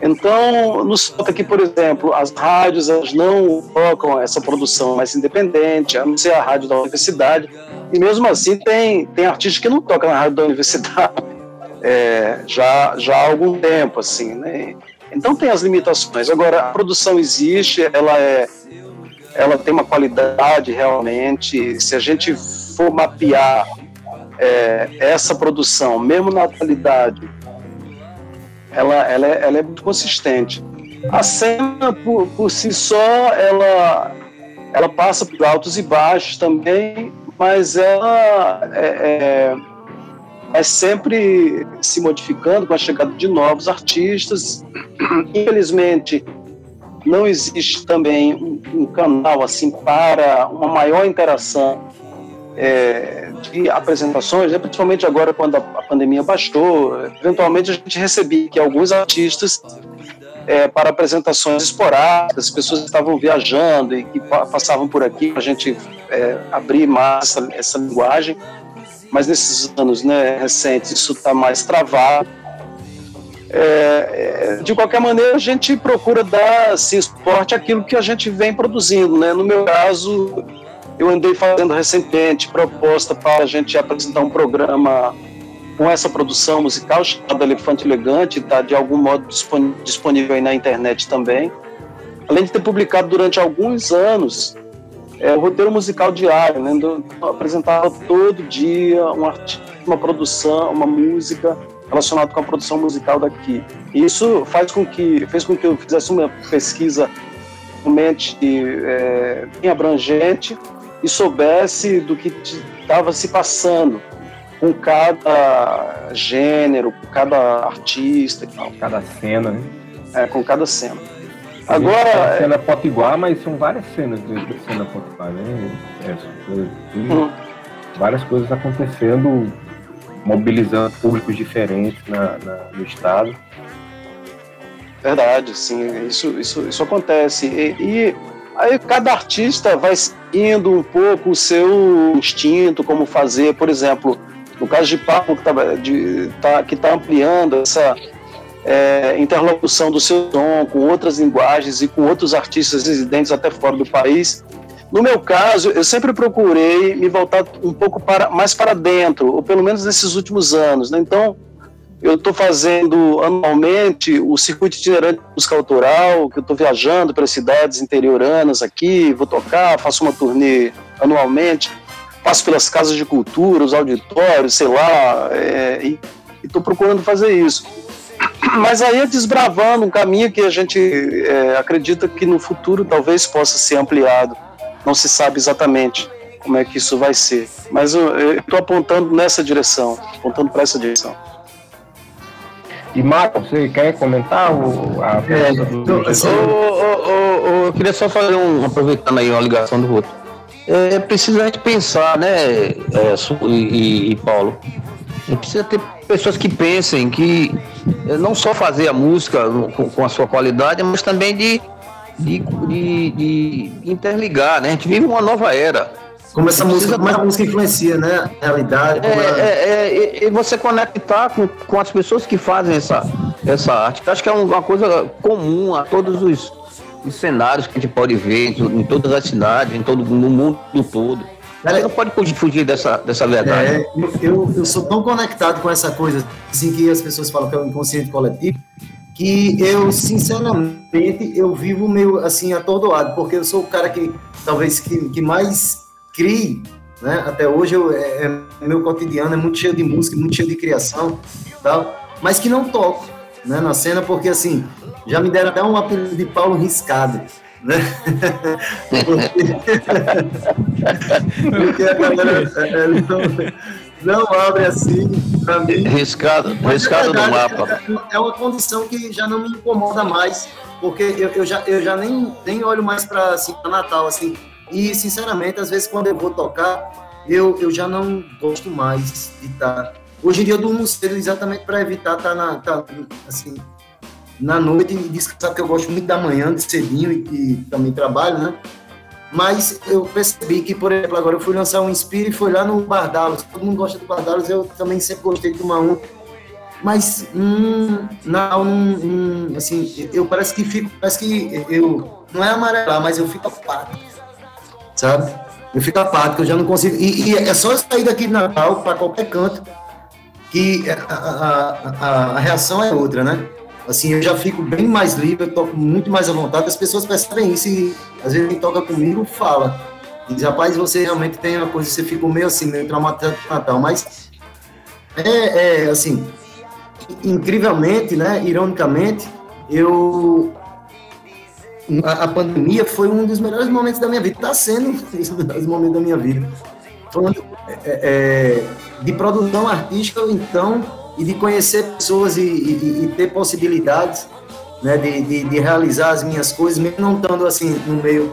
então, nos falta aqui, por exemplo, as rádios elas não tocam essa produção mais independente, a não ser a rádio da universidade. E mesmo assim, tem, tem artistas que não tocam na rádio da universidade é, já, já há algum tempo, assim, né? Então tem as limitações. Agora, a produção existe, ela é, ela tem uma qualidade realmente. Se a gente for mapear é, essa produção, mesmo na atualidade, ela, ela, é, ela é muito consistente. A cena, por, por si só, ela, ela passa por altos e baixos também, mas ela é, é, é sempre se modificando com a chegada de novos artistas. Infelizmente, não existe também um, um canal assim para uma maior interação é, de apresentações, né, principalmente agora quando a, a, pandemia baixou, eventualmente a gente recebia que alguns artistas é, para apresentações esporádicas, as pessoas estavam viajando e que passavam por aqui, a gente é, abrir mais essa, essa, linguagem, mas nesses anos né, recentes isso está mais travado. É, é, de qualquer maneira, a gente procura dar assim, suporte àquilo que a gente vem produzindo. Né? No meu caso, eu andei fazendo recentemente proposta para a gente apresentar um programa com essa produção musical chamado Elefante Elegante, está de algum modo disponível aí na internet também. Além de ter publicado durante alguns anos é, o roteiro musical diário, né? Eu apresentava todo dia um artigo, uma produção, uma música relacionada com a produção musical daqui. Isso faz com que fez com que eu fizesse uma pesquisa realmente é, bem abrangente e soubesse do que estava se passando com cada gênero, com cada artista e tal. Cada cena, né? É, com cada cena. Agora. A cena é potiguar, mas são várias cenas de, de cena potiguar, né? É, hum. Várias coisas acontecendo, mobilizando públicos diferentes na, na, no estado. Verdade, sim, isso, isso, isso acontece. E, e Aí cada artista vai seguindo um pouco o seu instinto, como fazer, por exemplo, no caso de Paulo, que está tá, que tá ampliando essa é, interlocução do seu som com outras linguagens e com outros artistas residentes até fora do país. No meu caso, eu sempre procurei me voltar um pouco para, mais para dentro, ou pelo menos nesses últimos anos. Né? Então, eu estou fazendo anualmente o circuito itinerante de música autoral, que eu estou viajando para cidades interioranas aqui, vou tocar, faço uma turnê anualmente, passo pelas casas de cultura, os auditórios, sei lá, é, e estou procurando fazer isso. Mas aí é desbravando um caminho que a gente é, acredita que no futuro talvez possa ser ampliado. Não se sabe exatamente como é que isso vai ser. Mas eu estou apontando nessa direção, apontando para essa direção. E Marco, você quer comentar o, a é, do, assim, eu queria só fazer um, aproveitando aí uma ligação do outro. É preciso a gente pensar, né, é, e, e Paulo, precisa ter pessoas que pensem que é, não só fazer a música com, com a sua qualidade, mas também de, de, de, de interligar, né? A gente vive uma nova era como essa música, como a música influencia, né? A realidade. É, ela... é, é, e você conectar com, com as pessoas que fazem essa, essa arte. Acho que é uma coisa comum a todos os, os cenários que a gente pode ver em, em todas as cidades, em todo, no mundo todo. Você não pode fugir- dessa, dessa verdade. É, eu, eu, eu sou tão conectado com essa coisa, assim, que as pessoas falam que é o inconsciente coletivo, que eu, sinceramente, eu vivo meio, assim, atordoado, porque eu sou o cara que, talvez, que, que mais crie, né? Até hoje, eu, é, é- meu cotidiano é muito cheio de música, muito cheio de criação, tal, mas que não toco, né, na cena, porque, assim, já me deram até um apelido de Paulo Riscado, né? Porque, porque a galera é, não, não abre assim pra mim. Riscado, Mas é riscado no verdade, mapa. É é uma condição que já não me incomoda mais, porque eu, eu já, eu já nem, nem olho mais para assim, pra Natal, assim. E, sinceramente, às vezes quando eu vou tocar, eu, eu já não gosto mais de estar. Hoje em dia eu durmo cedo exatamente para evitar estar na, tá, assim, na noite e descansar, porque eu gosto muito da manhã, de cedinho e, e também trabalho, né? Mas eu percebi que, por exemplo, agora eu fui lançar um Inspire e foi lá no Bardalos. Todo mundo gosta do Bardalos, eu também sempre gostei de tomar um. Mas, hum, não, hum, assim, eu parece que fico, parece que eu, não é amarelar, mas eu fico apático, sabe? Eu fico apático, eu já não consigo. E, e é só sair daqui de Natal para qualquer canto que a, a, a, a reação é outra, né? Assim, eu já fico bem mais livre, eu toco muito mais à vontade, as pessoas percebem isso e às vezes quem toca comigo fala. Diz, rapaz, você realmente tem uma coisa, você fica meio assim, meio traumatizado com Natal, mas é, é assim, incrivelmente, né, ironicamente, eu a, a pandemia foi um dos melhores momentos da minha vida, está sendo um dos melhores momentos da minha vida. Falando é, é, de produção artística, então, e de conhecer pessoas e, e- e ter possibilidades né, de, de, de realizar as minhas coisas, mesmo não estando assim no meio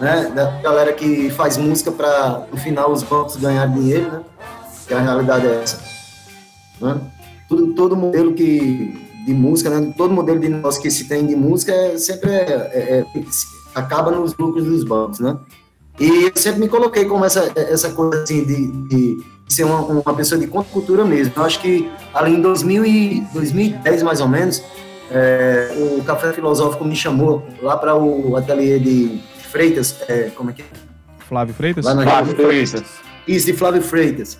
né, da galera que faz música para no final os bancos ganharem dinheiro, né? Que a realidade é essa. Né? Tudo, todo modelo que, de música, né, todo modelo de negócio que se tem de música é, sempre é, é- é- acaba nos lucros dos bancos, né? E eu sempre me coloquei como essa, essa coisa assim de, de ser uma, uma pessoa de contracultura mesmo. Eu acho que ali em 2000 e 2010, mais ou menos, é, o Café Filosófico me chamou lá para o ateliê de Freitas, é, como é que é? Flávio Freitas? Lá na Flávio Freitas. Isso, de Flávio Freitas.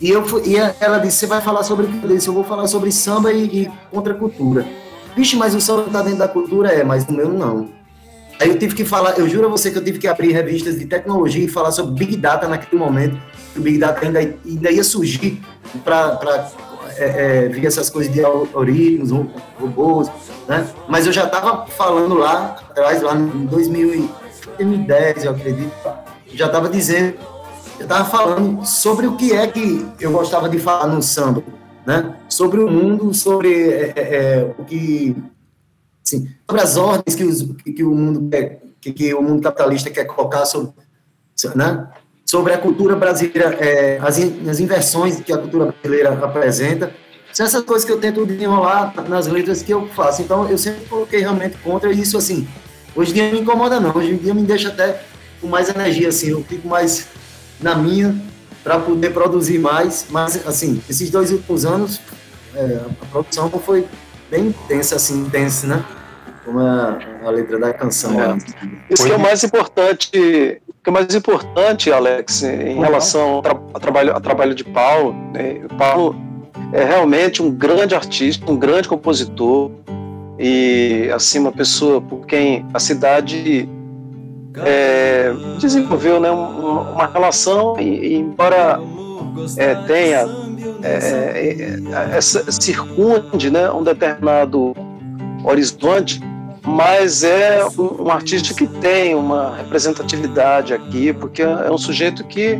E, eu e ela disse, você vai falar sobre que eu vou falar sobre samba e, e contracultura. Vixe, mas o samba tá dentro da cultura? É, mas o meu não. Aí eu tive que falar, eu juro a você que eu tive que abrir revistas de tecnologia e falar sobre Big Data naquele momento. O Big Data ainda, ainda ia surgir para é, é, vir essas coisas de algoritmos, ro- robôs, né? Mas eu já estava falando lá atrás, lá em 2000 e- 2010, eu acredito, já estava dizendo, eu estava falando sobre o que é que eu gostava de falar no samba, né? Sobre o mundo, sobre é, é, é, o que Assim, sobre as ordens que, os, que, o mundo quer, que, que o mundo capitalista quer colocar sobre, né? sobre a cultura brasileira, é, as, in- as inversões que a cultura brasileira apresenta. São essas coisas que eu tento desenrolar nas letras que eu faço. Então, eu sempre coloquei realmente contra isso, assim. Hoje em dia não me incomoda, não. Hoje em dia me deixa até com mais energia, assim. Eu fico mais na minha para poder produzir mais. Mas, assim, esses dois últimos anos, é, a produção foi bem intensa, assim, intensa, né? Como a, a letra da canção. É. Isso que é o mais importante, o que é mais importante, Alex, em relação ao tra- trabalho, trabalho de Paulo. Né? O Paulo é realmente um grande artista, um grande compositor e assim uma pessoa por quem a cidade é, desenvolveu né, um- uma relação e, e embora é, tenha é, é, é, circunde né, um determinado horizonte, mas é um, um artista que tem uma representatividade aqui, porque é um sujeito que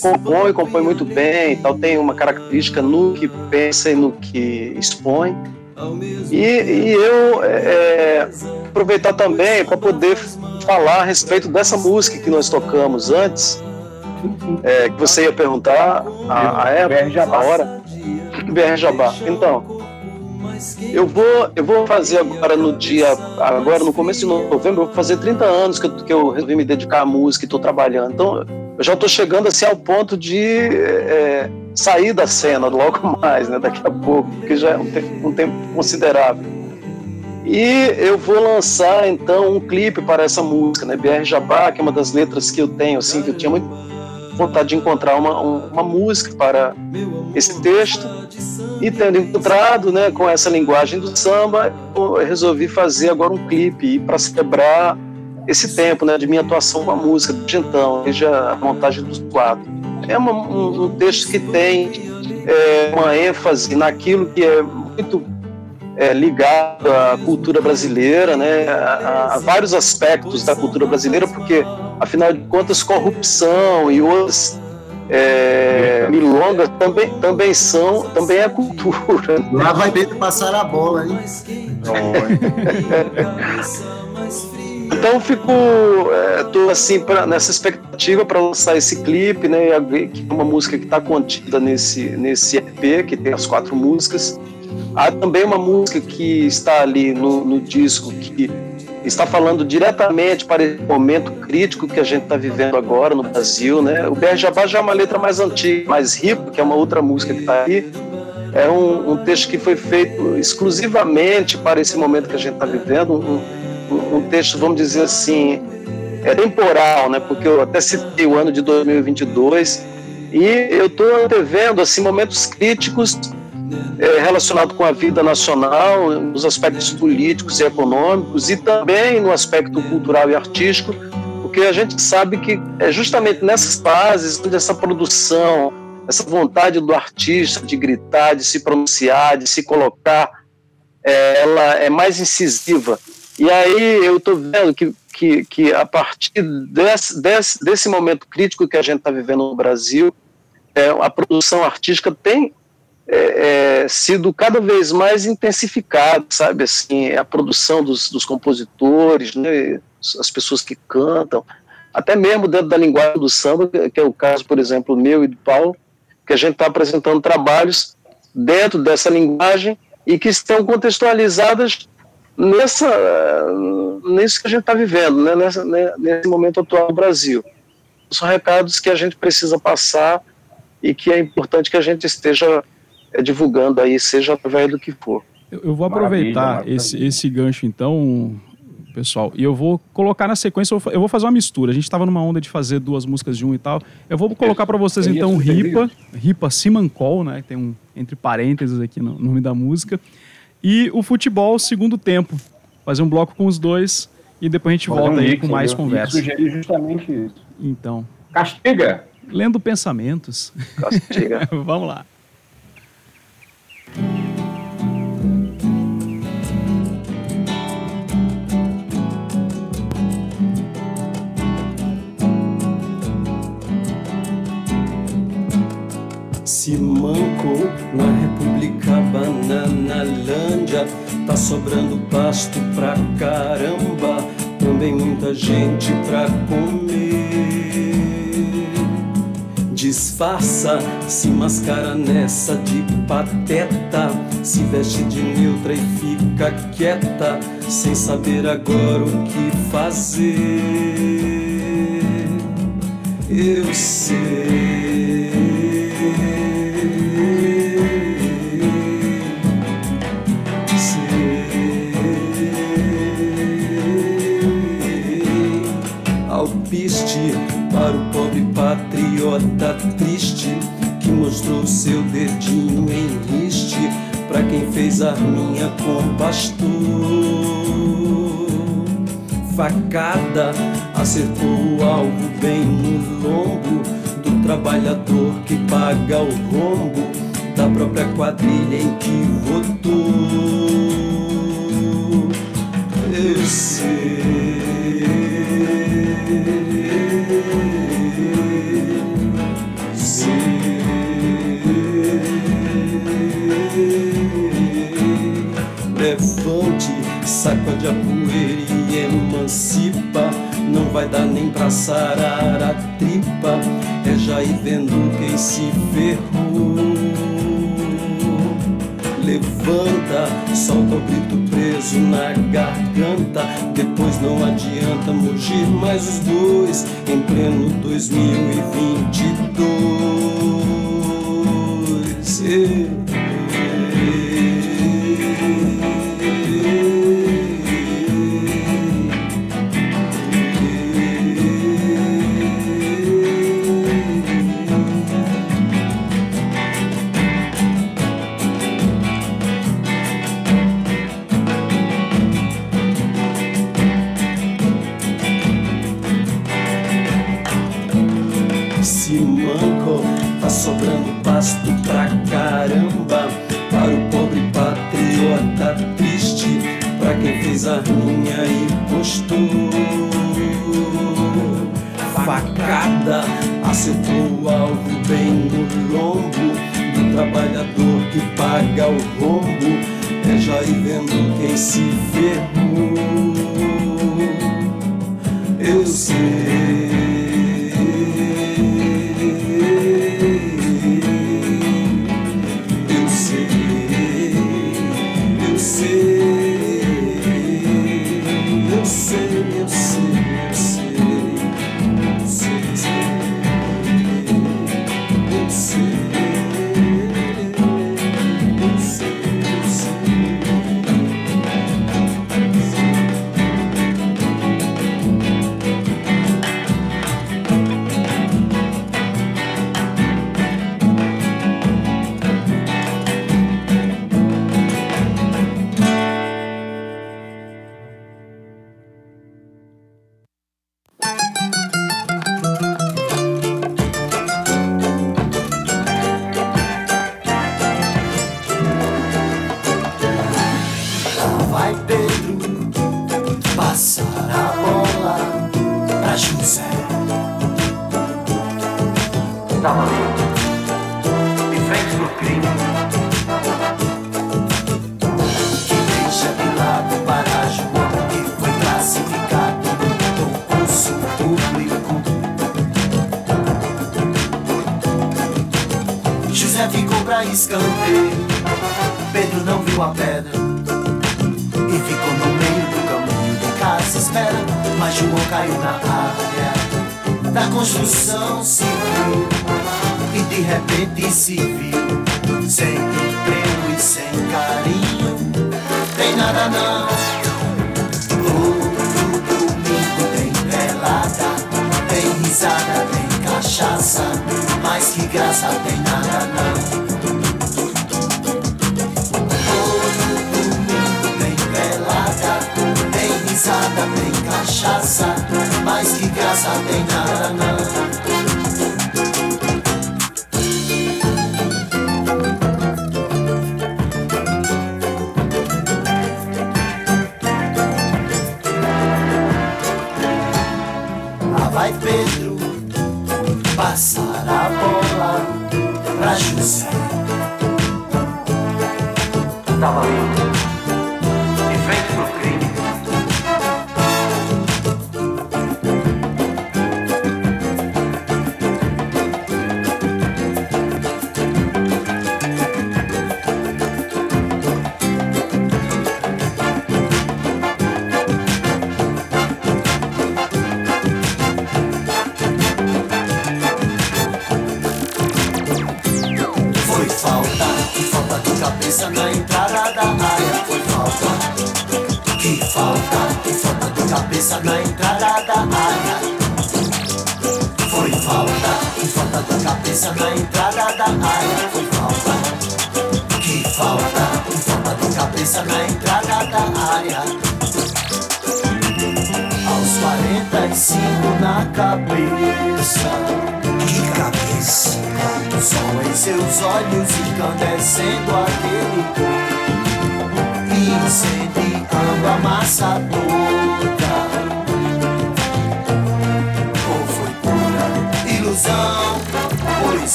compõe, compõe muito bem, tal, tem uma característica no que pensa e no que expõe. E, e eu é, aproveitar também para poder falar a respeito dessa música que nós tocamos antes, é, que você ia perguntar a, a época, a hora, BR Jabá. Então, eu vou, eu vou fazer agora no dia, agora no começo de novembro, eu vou fazer 30 anos que eu, que eu resolvi me dedicar à música e estou trabalhando. Então, eu já estou chegando assim ao ponto de é, sair da cena logo mais, né, daqui a pouco, porque já é um tempo, um tempo considerável. E eu vou lançar então um clipe para essa música, né, BR Jabá, que é uma das letras que eu tenho, assim, que eu tinha muito vontade de encontrar uma, uma música para esse texto. E tendo encontrado né, com essa linguagem do samba, eu resolvi fazer agora um clipe para celebrar esse tempo né, de minha atuação com a música, desde então, desde a montagem dos quadros. É uma, um, um, texto que tem é, uma ênfase naquilo que é muito é, ligado à cultura brasileira, né, a, a, vários aspectos da cultura brasileira, porque, afinal de contas, corrupção e outras é, milongas também, também são, também é cultura. Lá vai Bento passar a bola, hein? Então fico, estou é, assim pra, nessa expectativa para lançar esse clipe, né? Que é uma música que está contida nesse nesse EP que tem as quatro músicas. Há também uma música que está ali no, no disco que está falando diretamente para esse momento crítico que a gente está vivendo agora no Brasil, né? O BR Jabá já é uma letra mais antiga, mais rica, que é uma outra música que está aí. É um, um, texto que foi feito exclusivamente para esse momento que a gente está vivendo, um, um, texto, vamos dizer assim, é temporal, né? Porque eu até citei o ano de 2022 e eu estou antevendo assim momentos críticos é, relacionados com a vida nacional, nos aspectos políticos e econômicos e também no aspecto cultural e artístico, porque a gente sabe que é justamente nessas fases onde essa produção, essa vontade do artista de gritar, de se pronunciar, de se colocar, é, ela é mais incisiva. E aí eu estou vendo que, que, que, a partir desse, desse, desse momento crítico que a gente está vivendo no Brasil, é, a produção artística tem é, é, sido cada vez mais intensificada, sabe? Assim, a produção dos, dos compositores, né? as pessoas que cantam, até mesmo dentro da linguagem do samba, que é o caso, por exemplo, meu e do Paulo, que a gente está apresentando trabalhos dentro dessa linguagem e que estão contextualizadas nessa, nisso que a gente está vivendo, né? Nessa, né? nesse momento atual do Brasil. São recados que a gente precisa passar e que é importante que a gente esteja é, divulgando aí, seja através do que for. Eu, eu vou aproveitar esse, esse gancho, então, pessoal, e eu vou colocar na sequência, eu vou fazer uma mistura. A gente estava numa onda de fazer duas músicas de um e tal. Eu vou colocar para vocês, então, Ripa, Ripa Simancol, né? Tem um entre parênteses aqui no nome da música. E o futebol, segundo tempo. Fazer um bloco com os dois e depois a gente Pode volta um aí com mais conversa. sugeri justamente isso. Então. Castiga! Lendo pensamentos. Castiga. Vamos lá. Se mancou na República Bananalândia, tá sobrando pasto pra caramba, também muita gente pra comer. Disfarça, se mascara nessa de pateta, se veste de neutra e fica quieta, sem saber agora o que fazer. Eu sei. Patriota triste que mostrou seu dedinho em riste para quem fez arminha com pastor. Facada acertou o alvo bem no lombo do trabalhador que paga o rombo da própria quadrilha em que votou. Eu sei. Sacode a poeira e emancipa. Não vai dar nem pra sarar a tripa, é já ir vendo quem se ferrou. Levanta, solta o grito preso na garganta. Depois não adianta mugir mais os dois em pleno 2022. E... pra caramba. Para o pobre patriota triste, pra quem fez a minha e postou. Facada acertou o alvo bem no lombo do trabalhador que paga o rombo. É já ir vendo quem se ferrou. Eu sei. Construção civil e de repente se viu sem emprego e sem carinho, tem nada não. Todo domingo tem pelada, tem risada, tem cachaça, mas que graça tem nada não. Sa ating haranan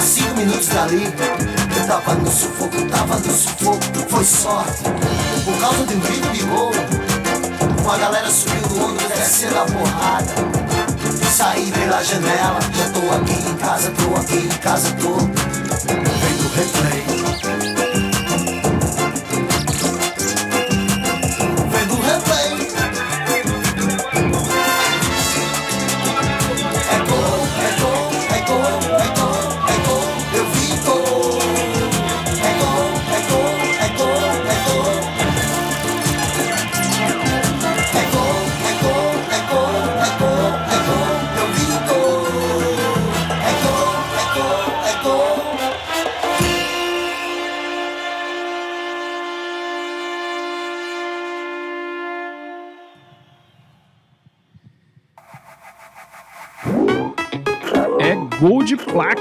a cinco minutos dali, eu tava no sufoco, tava no sufoco. Foi sorte, por causa de um grito de gol. Uma galera subiu no ônibus, descendo a porrada. Saí pela janela, já tô aqui em casa, tô aqui em casa, tô vendo o replay.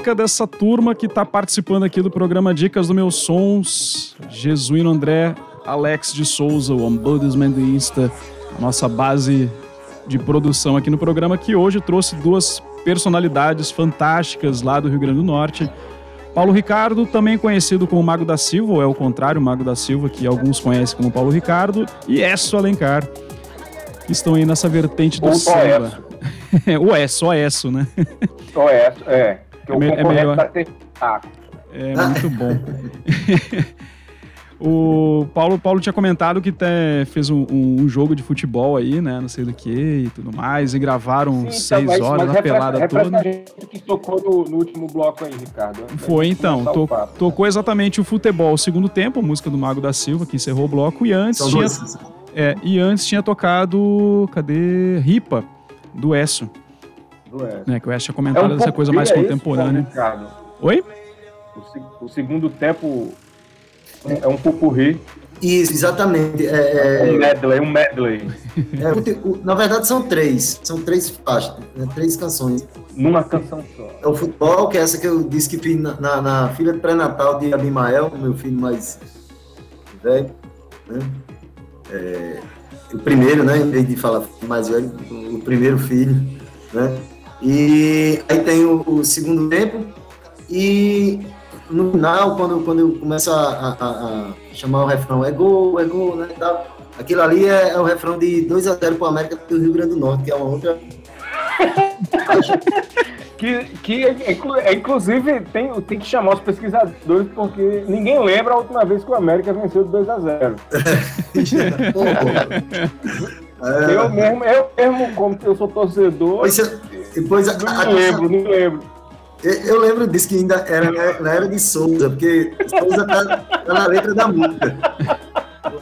Dessa turma que está participando aqui do programa Dicas do Meus Sons. Jesuíno André, Alex de Souza, o Ombudsman do Insta, a nossa base de produção aqui no programa, que hoje trouxe duas personalidades fantásticas lá do Rio Grande do Norte. Paulo Ricardo, também conhecido como Mago da Silva, ou é o contrário, Mago da Silva, que alguns conhecem como Paulo Ricardo, e Esso Alencar, que estão aí nessa vertente do Ou samba. o Esso, o Esso, né? Só é, é. Que É o me- é concorrente melhor. vai ter saco. É muito bom. o Paulo, Paulo tinha comentado que te- fez um, um jogo de futebol aí, né? Não sei do que e tudo mais, e gravaram Sim, seis então, mas- horas mas na refresca- pelada refresca toda. a gente que tocou no, no último bloco aí, Ricardo. da Foi então, to- papo. tocou exatamente o futebol, o segundo tempo, a música do Mago da Silva, que encerrou o bloco, e antes São tinha. É, e antes tinha tocado. Cadê? Ripa, do Esso, Do Oeste. né? Que o Esso tinha É comentado um dessa pouco coisa mais é contemporânea. Ricardo. Oi? O, o segundo tempo é um pupurri, Isso, exatamente. um É, é, medley, um medley. é, o- o- na verdade, são três. São três faixas, né, três canções. Numa canção só. É o futebol, que é essa que eu disse que fiz na, na, na filha pré-natal de Abimael, meu filho mais velho. Né? É, o primeiro, né? Em vez de falar mais velho, o, o primeiro filho. Né? E aí tem o, o segundo tempo. E no final, quando, quando eu começo a, a- a- chamar o refrão, é gol, é gol, né? tal, Aquilo ali é, é o refrão de 2x0 para o América do Rio Grande do Norte, que é uma outra. Que, que é, inclu- é, inclusive tem, tem que chamar os pesquisadores, porque ninguém lembra a última vez que o América venceu de 2 a 0 Pô, é, Eu mesmo, eu mesmo, como eu sou torcedor, é, depois a, não a- lembro, não me lembro. eu, eu lembro disso que ainda era na- era de Souza, porque Souza tá, tá na letra da música.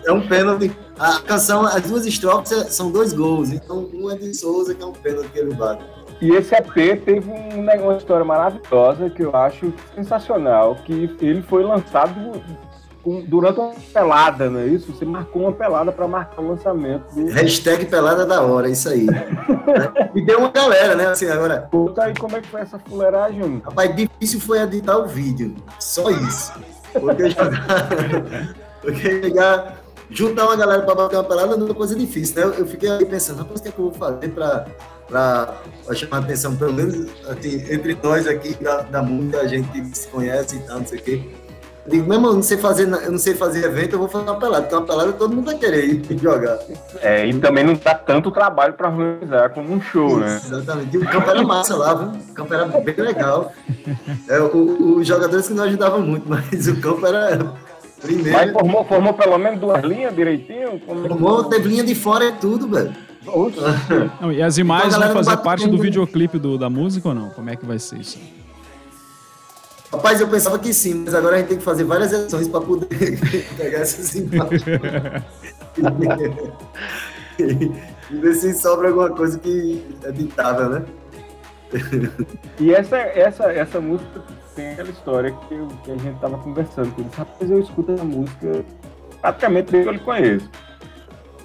É um pênalti. A canção, as duas estrofes é- são dois gols. Então, um é de Souza, que é um pênalti que ele bate. E esse EP teve um, uma história maravilhosa que eu acho sensacional, que ele foi lançado com- durante uma pelada, não é isso? Você marcou uma pelada para marcar o lançamento do. Hashtag pelada da hora, isso aí. E deu uma galera, né? Assim, agora, Conta aí como é que foi essa fuleiragem. rapaz, difícil foi editar o vídeo. Só isso. Porque jogar. Porque chegar. Juntar uma galera para bater uma pelada não é uma coisa difícil, né? Eu, fiquei aí pensando, rapaz, o que é que eu vou fazer para chamar a atenção, pelo menos assim, entre nós aqui da, da música, a gente que se conhece e tal, não sei o quê. Digo, meu irmão, eu não sei fazer, eu não sei fazer evento, eu vou fazer uma pelada, porque uma pelada todo mundo vai querer ir jogar. É, e também não dá tanto trabalho para organizar como um show, né? Isso, Exatamente. E o campo era massa lá, viu? O campo era bem legal. É, o- os jogadores que não ajudavam muito, mas o campo era primeiro. Mas formou, formou pelo menos duas linhas direitinho? Como é Formou, teve linha de fora e tudo, velho. Não, e as imagens Então vão não fazer parte do né? videoclipe do- da música ou não? Como é que vai ser isso? Rapaz, eu pensava que sim, mas agora a gente tem que fazer várias edições para poder pegar essas imagens. e ver se sobra alguma coisa que é editável, né? E essa, essa, essa música tem aquela história que, eu- que a gente tava conversando. Que eu disse, rapaz, eu escuto essa música praticamente desde que eu lhe conheço.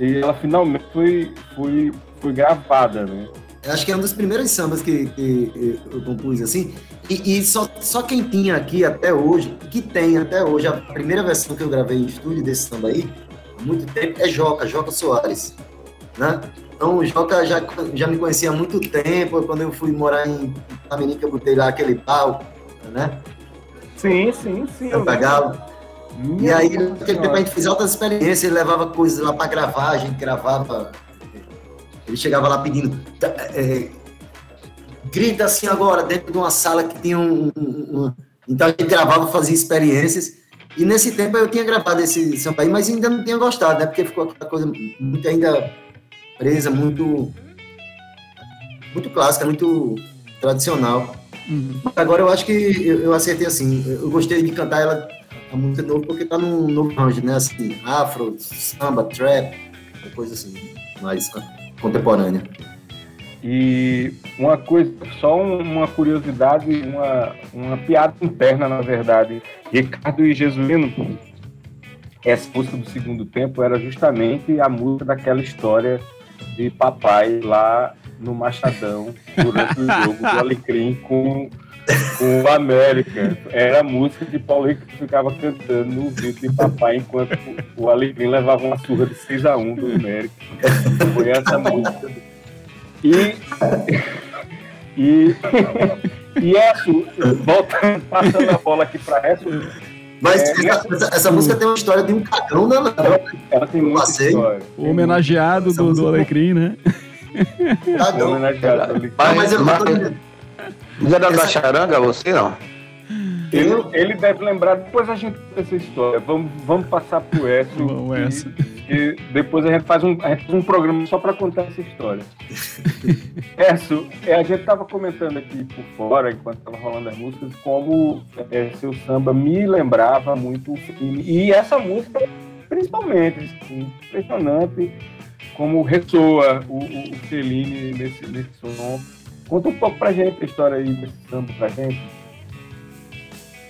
E ela finalmente foi, foi, foi gravada, né? Eu acho que é um dos primeiros sambas que, que eu compus assim. E, e só, só quem tinha aqui até hoje, que tem até hoje, a primeira versão que eu gravei em estúdio desse samba aí, há muito tempo, é Joca, Joca Soares. Né? Então o Joca já, já me conhecia há muito tempo, quando eu fui morar em Itamirim, eu botei lá aquele pau, né? Sim, sim, sim. lembro. Galo. E aí, naquele tempo a gente fez altas experiências, ele levava coisas lá para gravar, a gente gravava. Ele chegava lá pedindo. "Tá, é, grita assim agora, dentro de uma sala que tinha um. um- um- então a gente gravava, fazia experiências. E nesse tempo eu tinha gravado esse samba aí, mas ainda não tinha gostado, né? Porque ficou aquela coisa muito ainda presa, muito. Muito clássica, muito tradicional. Uhum. Agora eu acho que eu, eu acertei assim. Eu gostei de cantar ela, a música novo, porque tá num novo range, né? Assim, afro, samba, trap, uma coisa assim, mais contemporânea. E uma coisa, só um- uma curiosidade, uma, uma piada interna, na verdade. Ricardo e Jesuíno, essa música do segundo tempo era justamente a música daquela história de papai lá no Machadão, durante o jogo do Alecrim com, O América era a música de Paulinho que ficava cantando no vídeo de papai enquanto o Alecrim levava uma surra de 6x1 do América. Foi essa música. E. E. E Esso, voltando, passando a bola aqui para Esso. Mas É, essa, essa- essa música tem uma história de um cagão da Ela, ela tem muita história. O homenageado Essa do, do música- Alecrim, né? Cagão. Homenageado ao Alecrim. Ah, mas eu Mas- eu- Não era da Essa- charanga você, não? Ele, ele deve lembrar, depois a gente conta essa história. Vamos, vamos passar pro Écio. Vamos, e- Écio. E depois a gente faz um, a gente faz um programa só para contar essa história. Écio, é, a gente estava comentando aqui por fora, enquanto estava rolando as músicas, como é, seu samba me lembrava muito o filme. E essa música, principalmente, assim, impressionante como ressoa o, o, o nesse, nesse som. Conta um pouco pra gente a história aí desse samba pra gente.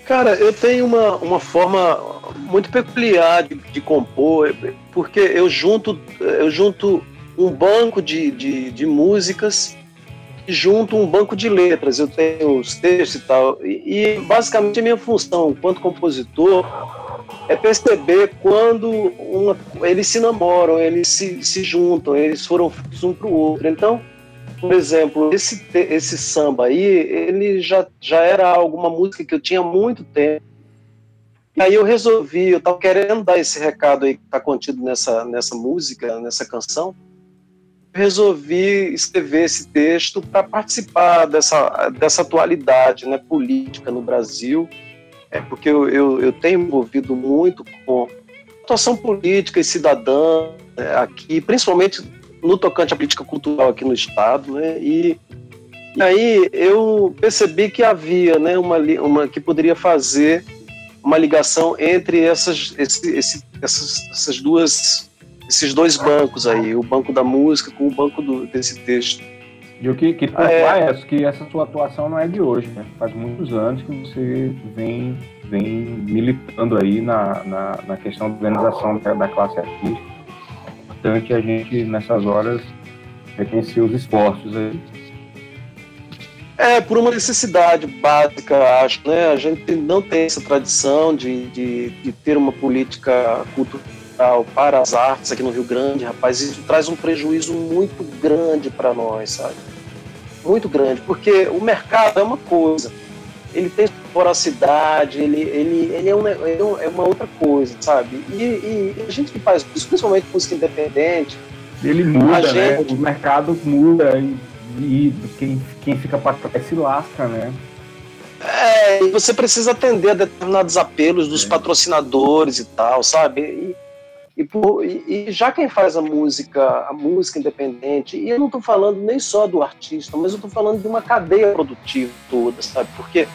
Cara, eu tenho uma, uma forma muito peculiar de, de compor, porque eu junto, eu junto um banco de, de, de músicas e junto um banco de letras. Eu tenho os textos e tal. E, e basicamente a minha função enquanto compositor é perceber quando uma, eles se namoram, eles se, se juntam, eles foram um para o outro. Então, por exemplo, esse, esse samba aí, ele já, já era alguma música que eu tinha muito tempo. E aí eu resolvi, eu estava querendo dar esse recado aí que está contido nessa, nessa música, nessa canção. Resolvi escrever esse texto para participar dessa, dessa atualidade né, política no Brasil, é porque eu, eu, eu tenho envolvido muito com atuação política e cidadã é, aqui, principalmente no tocante à política cultural aqui no estado, né? E, e aí eu percebi que havia, né, uma, uma que poderia fazer uma ligação entre essas, esse, esse, essas, essas duas, esses dois bancos aí, o banco da música com o banco do, desse texto. E o que, que Ah, é. é que essa sua atuação não é de hoje, né? Faz muitos anos que você vem, vem militando aí na, na, na questão da organização da, da classe artística. É importante a gente, nessas horas, reconhecer os esforços aí. É, por uma necessidade básica, acho, né? A gente não tem essa tradição de, de, de ter uma política cultural para as artes aqui no Rio Grande, rapaz. Isso traz um prejuízo muito grande para nós, sabe? Muito grande, porque o mercado é uma coisa, ele tem voracidade, ele, ele, ele, é, um, ele é é uma outra coisa, sabe? E, e a gente que faz isso, principalmente música independente, Ele muda, né? gente- O mercado muda e, e quem, quem fica para trás se lasca, né? É, e você precisa atender a determinados apelos dos patrocinadores e tal, sabe? E, e, por- e- e já quem faz a música, a música independente, e eu não estou falando nem só do artista, mas eu estou falando de uma cadeia produtiva toda, sabe? Porque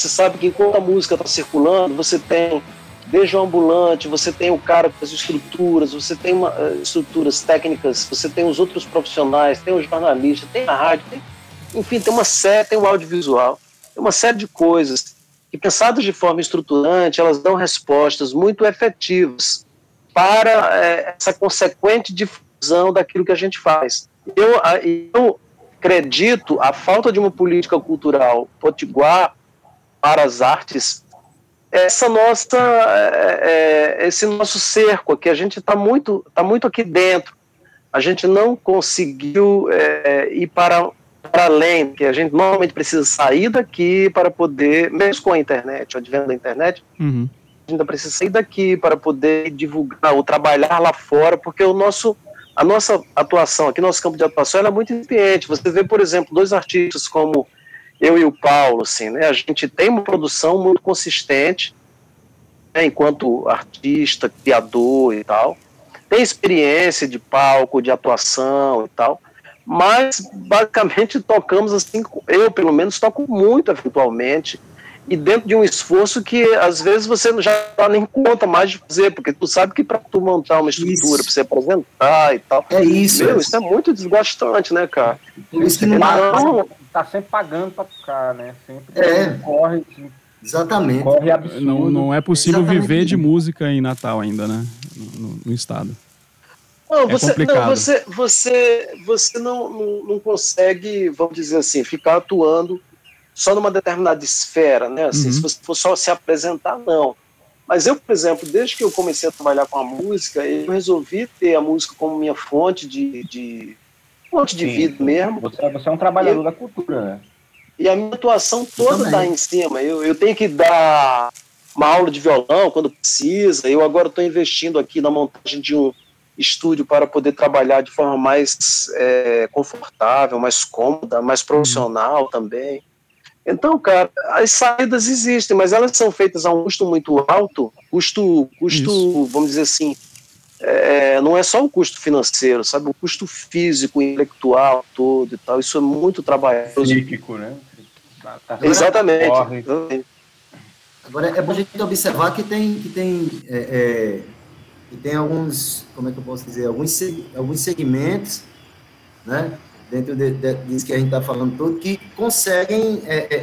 você sabe que enquanto a música está circulando, você tem desde o ambulante, você tem o cara com as estruturas, você tem uma, eh, estruturas técnicas, você tem os outros profissionais, tem o jornalista, tem a rádio, tem, enfim, tem uma série, tem o audiovisual, tem uma série de coisas que, pensadas de forma estruturante, elas dão respostas muito efetivas para eh, essa consequente difusão daquilo que a gente faz. Eu, a- eu acredito a falta de uma política cultural potiguar para as artes essa nossa é, é, esse nosso cerco aqui a gente está muito tá muito aqui dentro a gente não conseguiu é, ir para para além que a gente normalmente precisa sair daqui para poder mesmo com a internet o advento da internet Uhum. a gente ainda precisa sair daqui para poder divulgar ou trabalhar lá fora, porque o nosso, a nossa atuação aqui, nosso campo de atuação, ela é muito incipiente. Você vê, por exemplo, dois artistas como eu e o Paulo, assim, né? A gente tem uma produção muito consistente, né, enquanto artista, criador e tal. Tem experiência de palco, de atuação e tal. Mas, basicamente, tocamos assim, eu pelo menos toco muito eventualmente, e dentro de um esforço que às vezes você já nem conta mais de fazer, porque tu sabe que para tu montar uma estrutura, para você apresentar e tal, É isso. meu, é. isso é muito desgastante, né, cara? Por isso que não Então, Tá sempre pagando para tocar, né? Sempre É. corre, Exatamente. corre absurdo. Não, não é possível Exatamente viver de música em Natal ainda, né? No, no- estado. Não, você, não, complicado. você, você, você não, não, não consegue, vamos dizer assim, ficar atuando só numa determinada esfera, né? Assim, Uhum. Se você for só se apresentar, não. Mas eu, por exemplo, desde que eu comecei a trabalhar com a música, eu resolvi ter a música como minha fonte de, de fonte de Sim. vida mesmo. Você, você é um trabalhador da cultura, né? E a minha atuação toda está em cima. Eu, eu tenho que dar uma aula de violão quando precisa. Eu agora estou investindo aqui na montagem de um estúdio para poder trabalhar de forma mais é, confortável, mais cômoda, mais profissional também. Então, cara, as saídas existem, mas elas são feitas a um custo muito alto, custo, custo, Isso. vamos dizer assim, é, não é só o custo financeiro, sabe? O custo físico, intelectual todo e tal. Isso é muito trabalhoso. Psíquico, né? Tá- tá- Exatamente. Corre. Agora, é bom a gente observar que tem, que tem, é, é, que tem alguns, como é que eu posso dizer, alguns, alguns segmentos, né, dentro de, de- disso que a gente está falando todo, que conseguem é, é,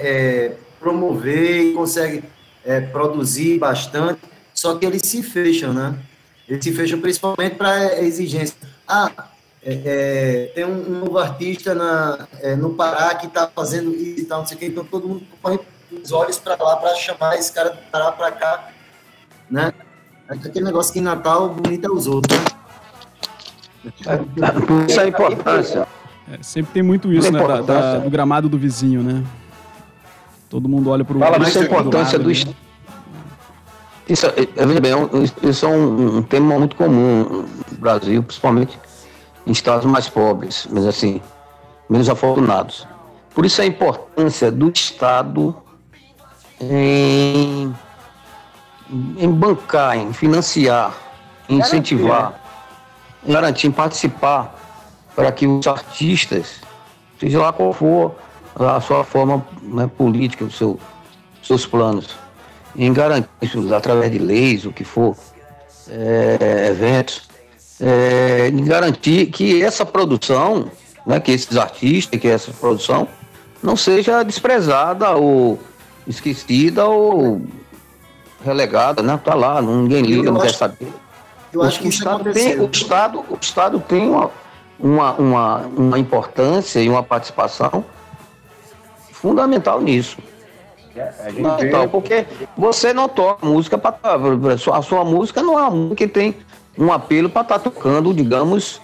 é, promover conseguem é, produzir bastante, só que eles se fecham, né? Eles se fecham principalmente para exigência. Ah, é, é, tem um, um novo artista na, é, no Pará que está fazendo isso e tal, não sei o quê, então todo mundo põe os olhos para lá para chamar esse cara do Pará para cá, né? Aquele negócio que em Natal bonito é os outros, né? Isso a importância. É, sempre tem muito isso, né? da- da- do gramado do vizinho, né? Todo mundo olha pro Fala disso a importância do ali. Estado. Isso, é, é, veja bem, é um- isso é um, um tema muito comum no Brasil, principalmente em estados mais pobres, mas assim, menos afortunados. Por isso a importância do Estado em, em bancar, em financiar, em incentivar, em garantir, em participar, para que os artistas, seja lá qual for a sua forma né, política, os seu, seus planos, em garantir isso através de leis, o que for, é, eventos, é, em garantir que essa produção, né, que esses artistas, que essa produção não seja desprezada ou esquecida ou relegada, né? Tá lá, ninguém liga, Eu não quer saber. Eu acho que o, isso Estado tem, o, Estado, o Estado tem uma, uma, uma, uma importância e uma participação fundamental nisso. A gente vê, Fundamental, porque você não toca música para a sua música não é uma música que tem um apelo para estar tocando, digamos,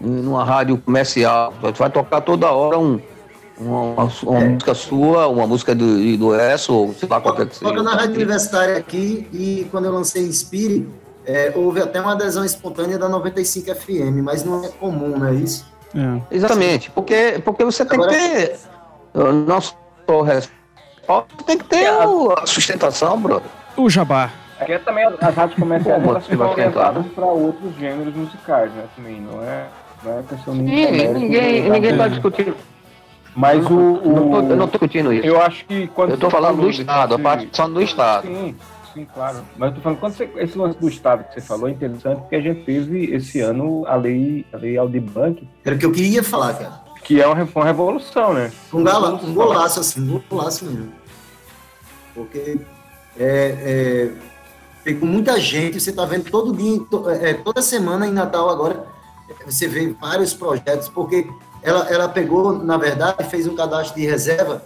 numa rádio comercial. Você vai tocar toda hora um, uma, uma- uma É. música sua, uma música do, do ESO, ou sei lá qualquer que seja. Toca na rádio universitária aqui e quando eu lancei Inspire, é, houve até uma adesão espontânea da 95 FM, mas não é comum, não é isso? É. Exatamente, porque, porque você tem Agora- que ter. Não só o respaldo, tem que ter o- a sustentação, brother. O Jabá. Aqui também as rádios comerciais são orientadas para outros gêneros musicais, né? Também não é, não é questão de Ninguém, ninguém, ninguém nada. tá discutindo. Mas o, o Não tô, eu não tô discutindo isso. eu acho que quando Eu tô você falando do desse- Estado, a participação do Estado. Sim, sim, claro. Mas eu tô falando, quando você, esse lance do Estado que você falou é interessante porque a gente teve esse ano a lei, a lei Aldir Blanc, Era o que eu queria falar, cara. que é uma, uma revolução, né? Um, gala, um golaço, assim, um golaço mesmo. Porque é, é, pegou muita gente, você tá vendo todo dia, to- é, toda semana em Natal agora, você vê vários projetos, porque ela, ela pegou, na verdade, fez um cadastro de reserva,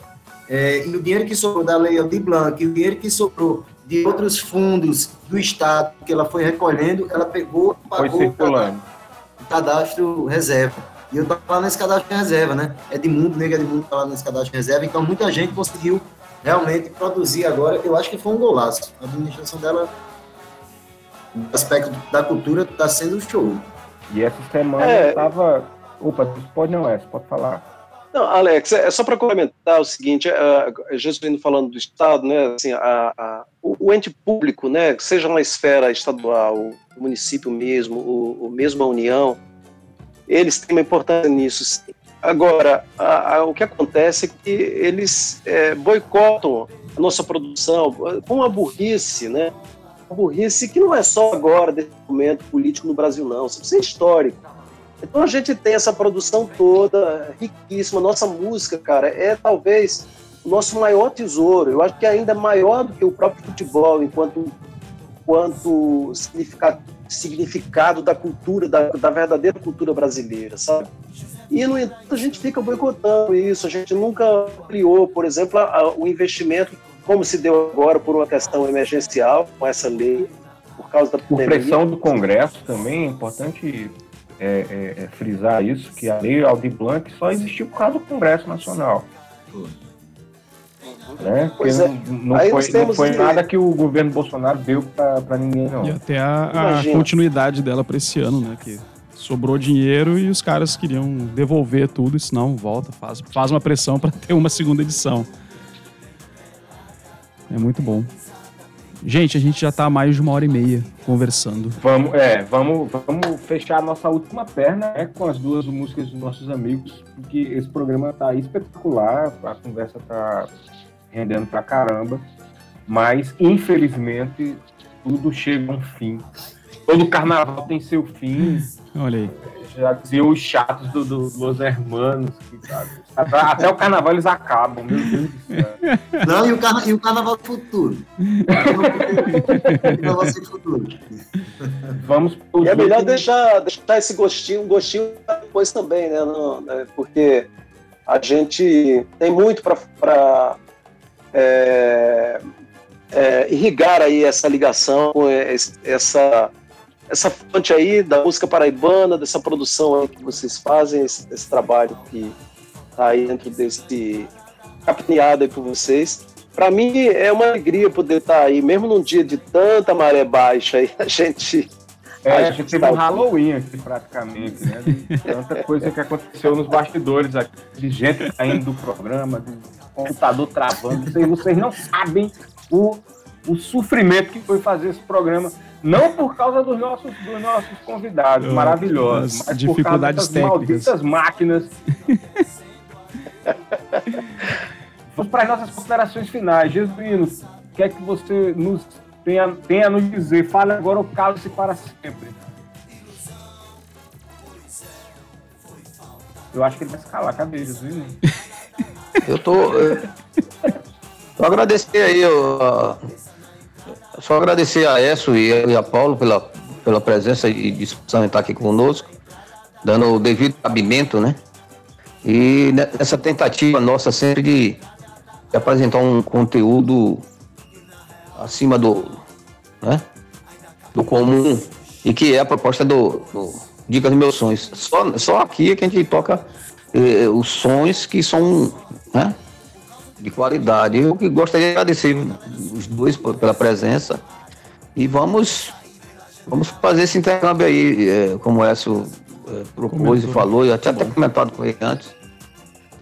é, e o dinheiro que sobrou da Lei Aldir Blanc, o dinheiro que sobrou de outros fundos do Estado, que ela foi recolhendo, ela pegou, Foi pagou o circulando. cadastro reserva. E eu tava lá nesse cadastro de reserva, né? É de mundo, nega de mundo tá lá nesse cadastro de reserva. Então muita gente conseguiu realmente produzir agora. Eu acho que foi um golaço. A administração dela, no aspecto da cultura, tá sendo show. E essa semana É. eu tava. Opa, pode não é, você pode falar. Não, Alex, é só para complementar o seguinte, uh, Jesuíno falando do Estado, né, assim, a, a- o, ente público, né, seja na esfera estadual, o município mesmo, o, o mesmo a União, eles têm uma importância nisso. sim. Agora, a- a- o que acontece é que eles é, boicotam a nossa produção com uma burrice, né, uma burrice que não é só agora, desse momento político no Brasil, não, isso é histórico. Então a gente tem essa produção toda riquíssima. Nossa música, cara, é talvez o nosso maior tesouro. Eu acho que é ainda maior do que o próprio futebol, enquanto, enquanto significado, significado da cultura, da, da verdadeira cultura brasileira, sabe? E, no entanto, a gente fica boicotando isso, a gente nunca criou, por exemplo, a- o investimento, como se deu agora por uma questão emergencial, com essa lei, por causa da Por pandemia. pressão do Congresso também, é importante é, é, é, frisar isso, que a lei Aldir Blanc só existiu por causa do Congresso Nacional. Né? Porque Pois é. não, não foi, não foi que- nada que o governo Bolsonaro deu para ninguém, não. E até a, a continuidade dela pra esse ano, né? Que sobrou dinheiro e os caras queriam devolver tudo, e senão volta, faz, faz uma pressão pra ter uma segunda edição. É muito bom. Gente, a gente já tá há mais de uma hora e meia conversando. Vamos, é, vamos, vamos fechar a nossa última perna né, com as duas músicas dos nossos amigos, porque esse programa tá espetacular, a conversa tá rendendo pra caramba, mas infelizmente tudo chega a um fim. Todo carnaval tem seu fim, Olha aí. já diziam os chatos do, do Los Hermanos, que, sabe, até, o carnaval eles acabam, meu Deus do céu. Não, e o, carna- e o carnaval do futuro. O carnaval do futuro. Vamos pros E é melhor deixar, deixar esse gostinho, um gostinho depois também, né? Não, né? Porque a gente tem muito para é, é, irrigar aí essa ligação essa essa fonte aí da música paraibana, dessa produção aí que vocês fazem, esse, esse trabalho que tá aí dentro desse capneado aí por vocês. Para mim é uma alegria poder estar aí, mesmo num dia de tanta maré baixa aí, a gente É, A a gente teve tá um. Halloween aqui praticamente, né? Tanta coisa que aconteceu nos bastidores aqui, de gente saindo do programa, de computador travando. Vocês, vocês não sabem o, o sofrimento que foi fazer esse programa. Não por causa dos nossos, dos nossos convidados maravilhosos, as mas dificuldades por causa técnicas. dessas malditas máquinas. Vamos para as nossas considerações finais. Jesuíno, o que é que você nos tem a, tem a nos dizer? Fale agora ou cale-se para sempre. Eu acho que ele vai se calar. Cadê Jesuíno? Eu tô. Só agradecer aí, a- só agradecer a Esso e a, Paulo pela, pela presença e disposição em estar aqui conosco, dando o devido cabimento, né? E ne- nessa tentativa nossa sempre de, de apresentar um conteúdo acima do, né? do comum e que é a proposta do, do Dicas dos Meus Sonhos. Só, só aqui é que a gente toca eh, os sons que são né, de qualidade. Eu que gostaria de agradecer os dois pela presença e vamos, vamos fazer esse intercâmbio aí, eh, como o Écio eh, propôs Comentou. e falou, eu tinha até comentado com ele antes,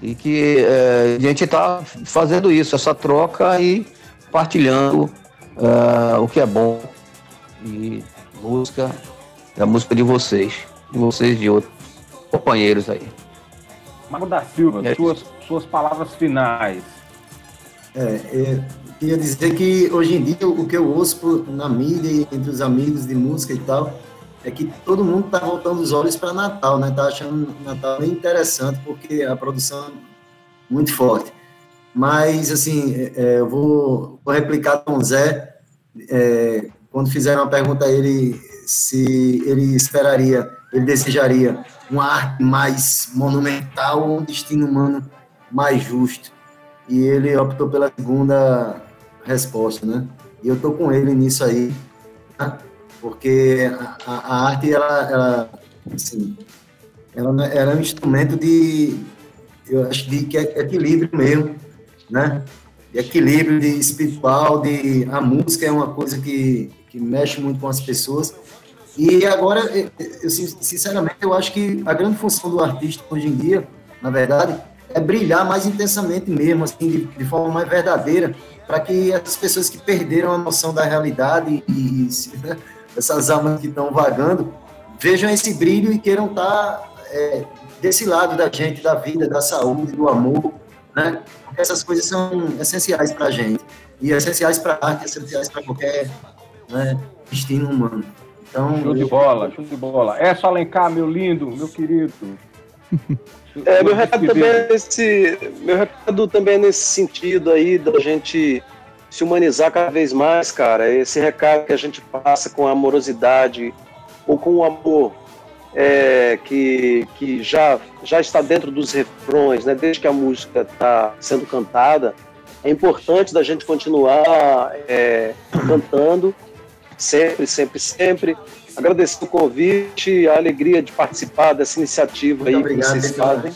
e que eh, a gente está fazendo isso, essa troca e partilhando eh, o que é bom e música, é a música de vocês, de vocês e de outros companheiros aí. Mago da Silva, É. suas, suas palavras finais. É, é, queria dizer que hoje em dia o que eu ouço por- na mídia e entre os amigos de música e tal é que todo mundo tá voltando os olhos para Natal, né? Tá achando Natal bem interessante porque a produção é muito forte. Mas assim, é, é, eu vou, vou replicar com o Zé é, quando fizeram uma pergunta a ele se ele esperaria, ele desejaria uma arte mais monumental ou um destino humano mais justo e ele optou pela segunda resposta, né? E eu tô com ele nisso aí? Porque a, a- arte ela, ela, assim, ela, ela é um instrumento de, eu acho de é equilíbrio mesmo, né? De equilíbrio de espiritual, de a música é uma coisa que, que mexe muito com as pessoas. E agora, eu, eu, sin- sinceramente, eu acho que a grande função do artista hoje em dia, na verdade, é brilhar mais intensamente mesmo, assim, de, de forma mais verdadeira, para que as pessoas que perderam a noção da realidade e, e né, essas almas que estão vagando vejam esse brilho e queiram estar é, desse lado da gente, da vida, da saúde, do amor, né? Porque essas coisas são essenciais para a gente e essenciais para a arte, essenciais para qualquer né, destino humano. Então, Show de bola, show de bola. É só Alencar, meu lindo, meu querido. É, meu recado também é nesse, meu recado também é nesse sentido aí da gente se humanizar cada vez mais, cara. Esse recado que a gente passa com amorosidade ou com o amor é, que, que já, já está dentro dos refrões, né, desde que a música está sendo cantada, é importante da gente continuar é, cantando sempre, sempre, sempre. Agradecer o convite, a alegria de participar dessa iniciativa Muito aí obrigado, que vocês fazem.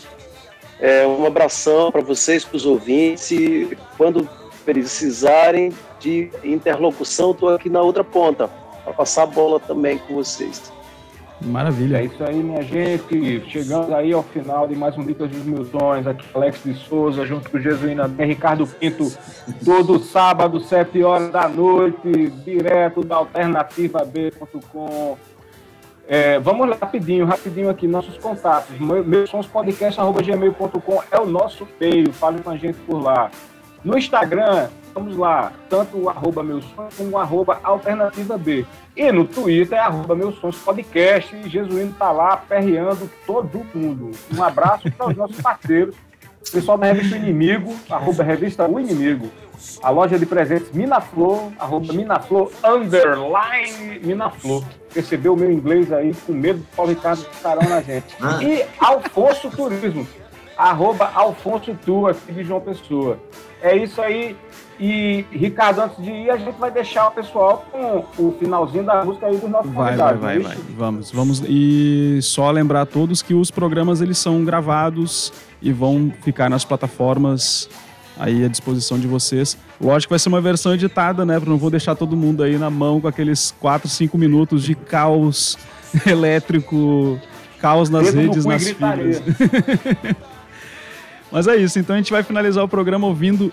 É, um abração para vocês, para os ouvintes. E quando precisarem de interlocução, estou aqui na outra ponta para passar a bola também com vocês. Maravilha. É isso aí, minha gente. Chegamos aí ao final de mais um Dicas dos Meus Sonhos. Aqui Alex de Souza, junto com o Jesuína B, Ricardo Pinto, todo sábado, 7 horas da noite, direto da alternativab.com. É, vamos lá, rapidinho, rapidinho aqui, nossos contatos. Meu- Meusonspodcast.gmail.com é o nosso e-mail, fale com a gente por lá. No Instagram, vamos lá, tanto o arroba meus sonhos como o arroba alternativa B. E no Twitter é arroba meus sonhos podcast e Jesuíno tá lá perreando todo mundo. Um abraço para os nossos parceiros. Pessoal da revista Inimigo, arroba revista O Inimigo. A loja de presentes Minaflor, arroba Minaflor, underline Minaflor. Percebeu o meu inglês aí, com medo do Paulo Ricardo ficarão na gente. Ah. E Alfonso Turismo, arroba Alfonso Tu, aqui de João Pessoa. É isso aí. E, Ricardo, antes de ir, a gente vai deixar o pessoal com o finalzinho da música aí dos nossos Vai, vai, vai, vai. Vamos, vamos. E só lembrar a todos que os programas eles são gravados e vão ficar nas plataformas aí à disposição de vocês. Lógico que vai ser uma versão editada, né? Porque não vou deixar todo mundo aí na mão com aqueles 4, 5 minutos de caos elétrico, caos nas Dedo redes, nas gritaria. Mas é isso, então a gente vai finalizar o programa ouvindo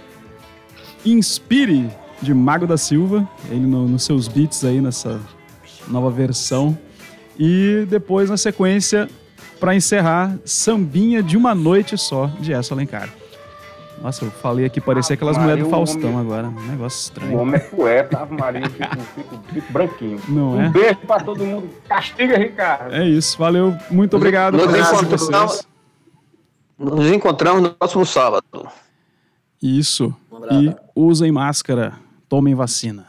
Inspire, de Mago da Silva, ele no- nos seus beats aí nessa nova versão. E depois, na sequência, para encerrar, Sambinha de uma Noite Só, de Essa Alencar. Nossa, eu falei aqui, parecia aquelas Maria, mulheres do o Faustão homem- agora. Um negócio O estranho. homem é poeta, Ave Maria, eu fico, fico, fico branquinho. Não um é? beijo pra todo mundo. Castiga, Ricardo. É isso, valeu, muito obrigado Nos encontramos- vocês. Nos encontramos no próximo sábado. Isso. Um. E usem máscara, tomem vacina.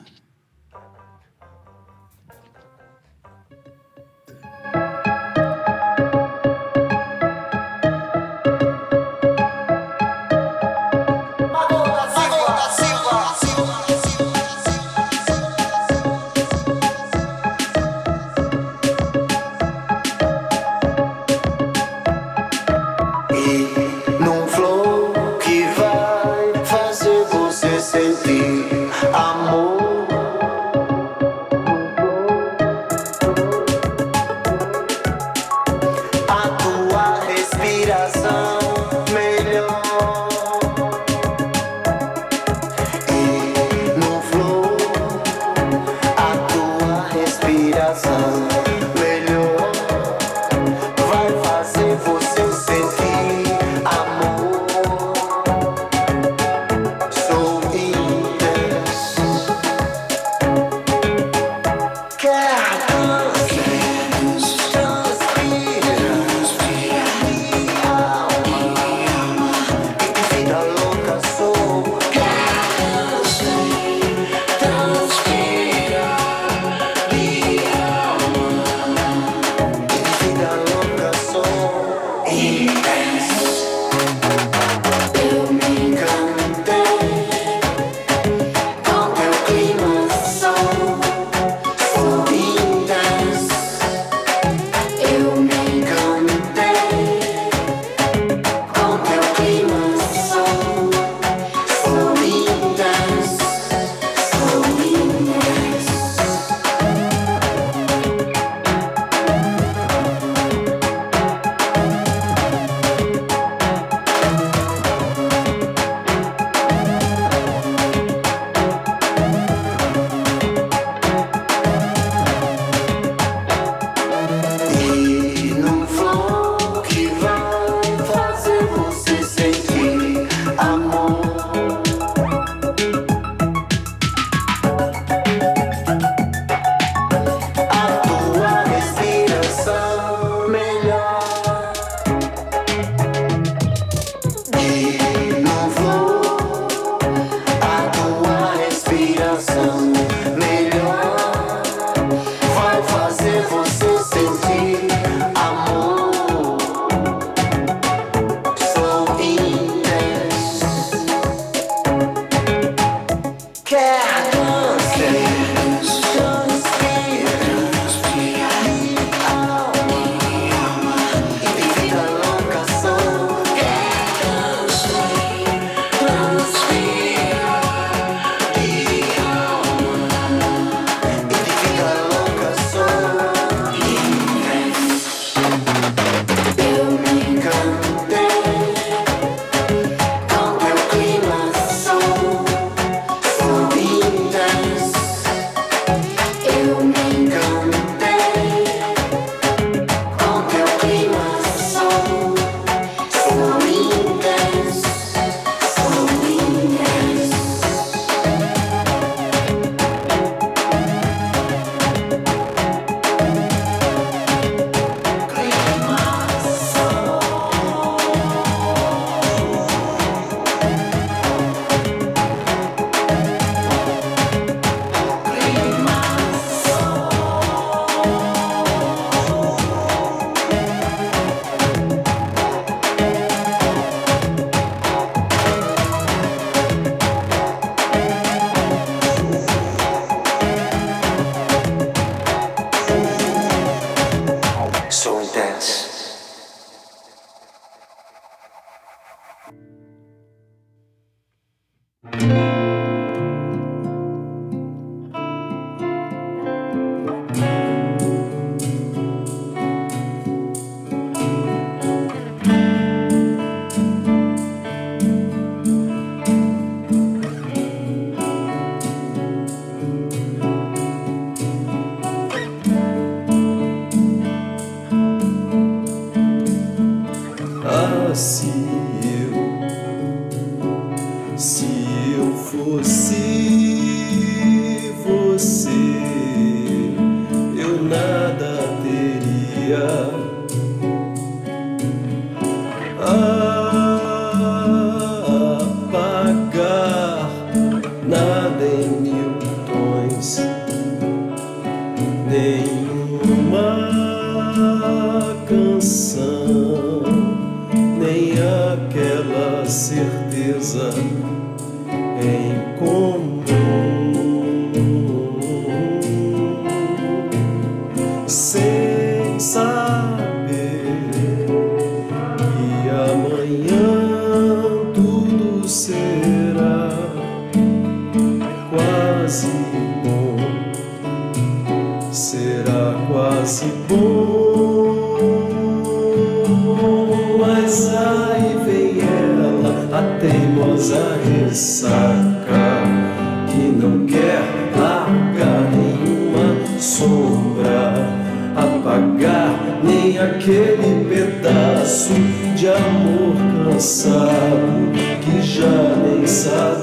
Aquele pedaço de amor cansado que já nem sabe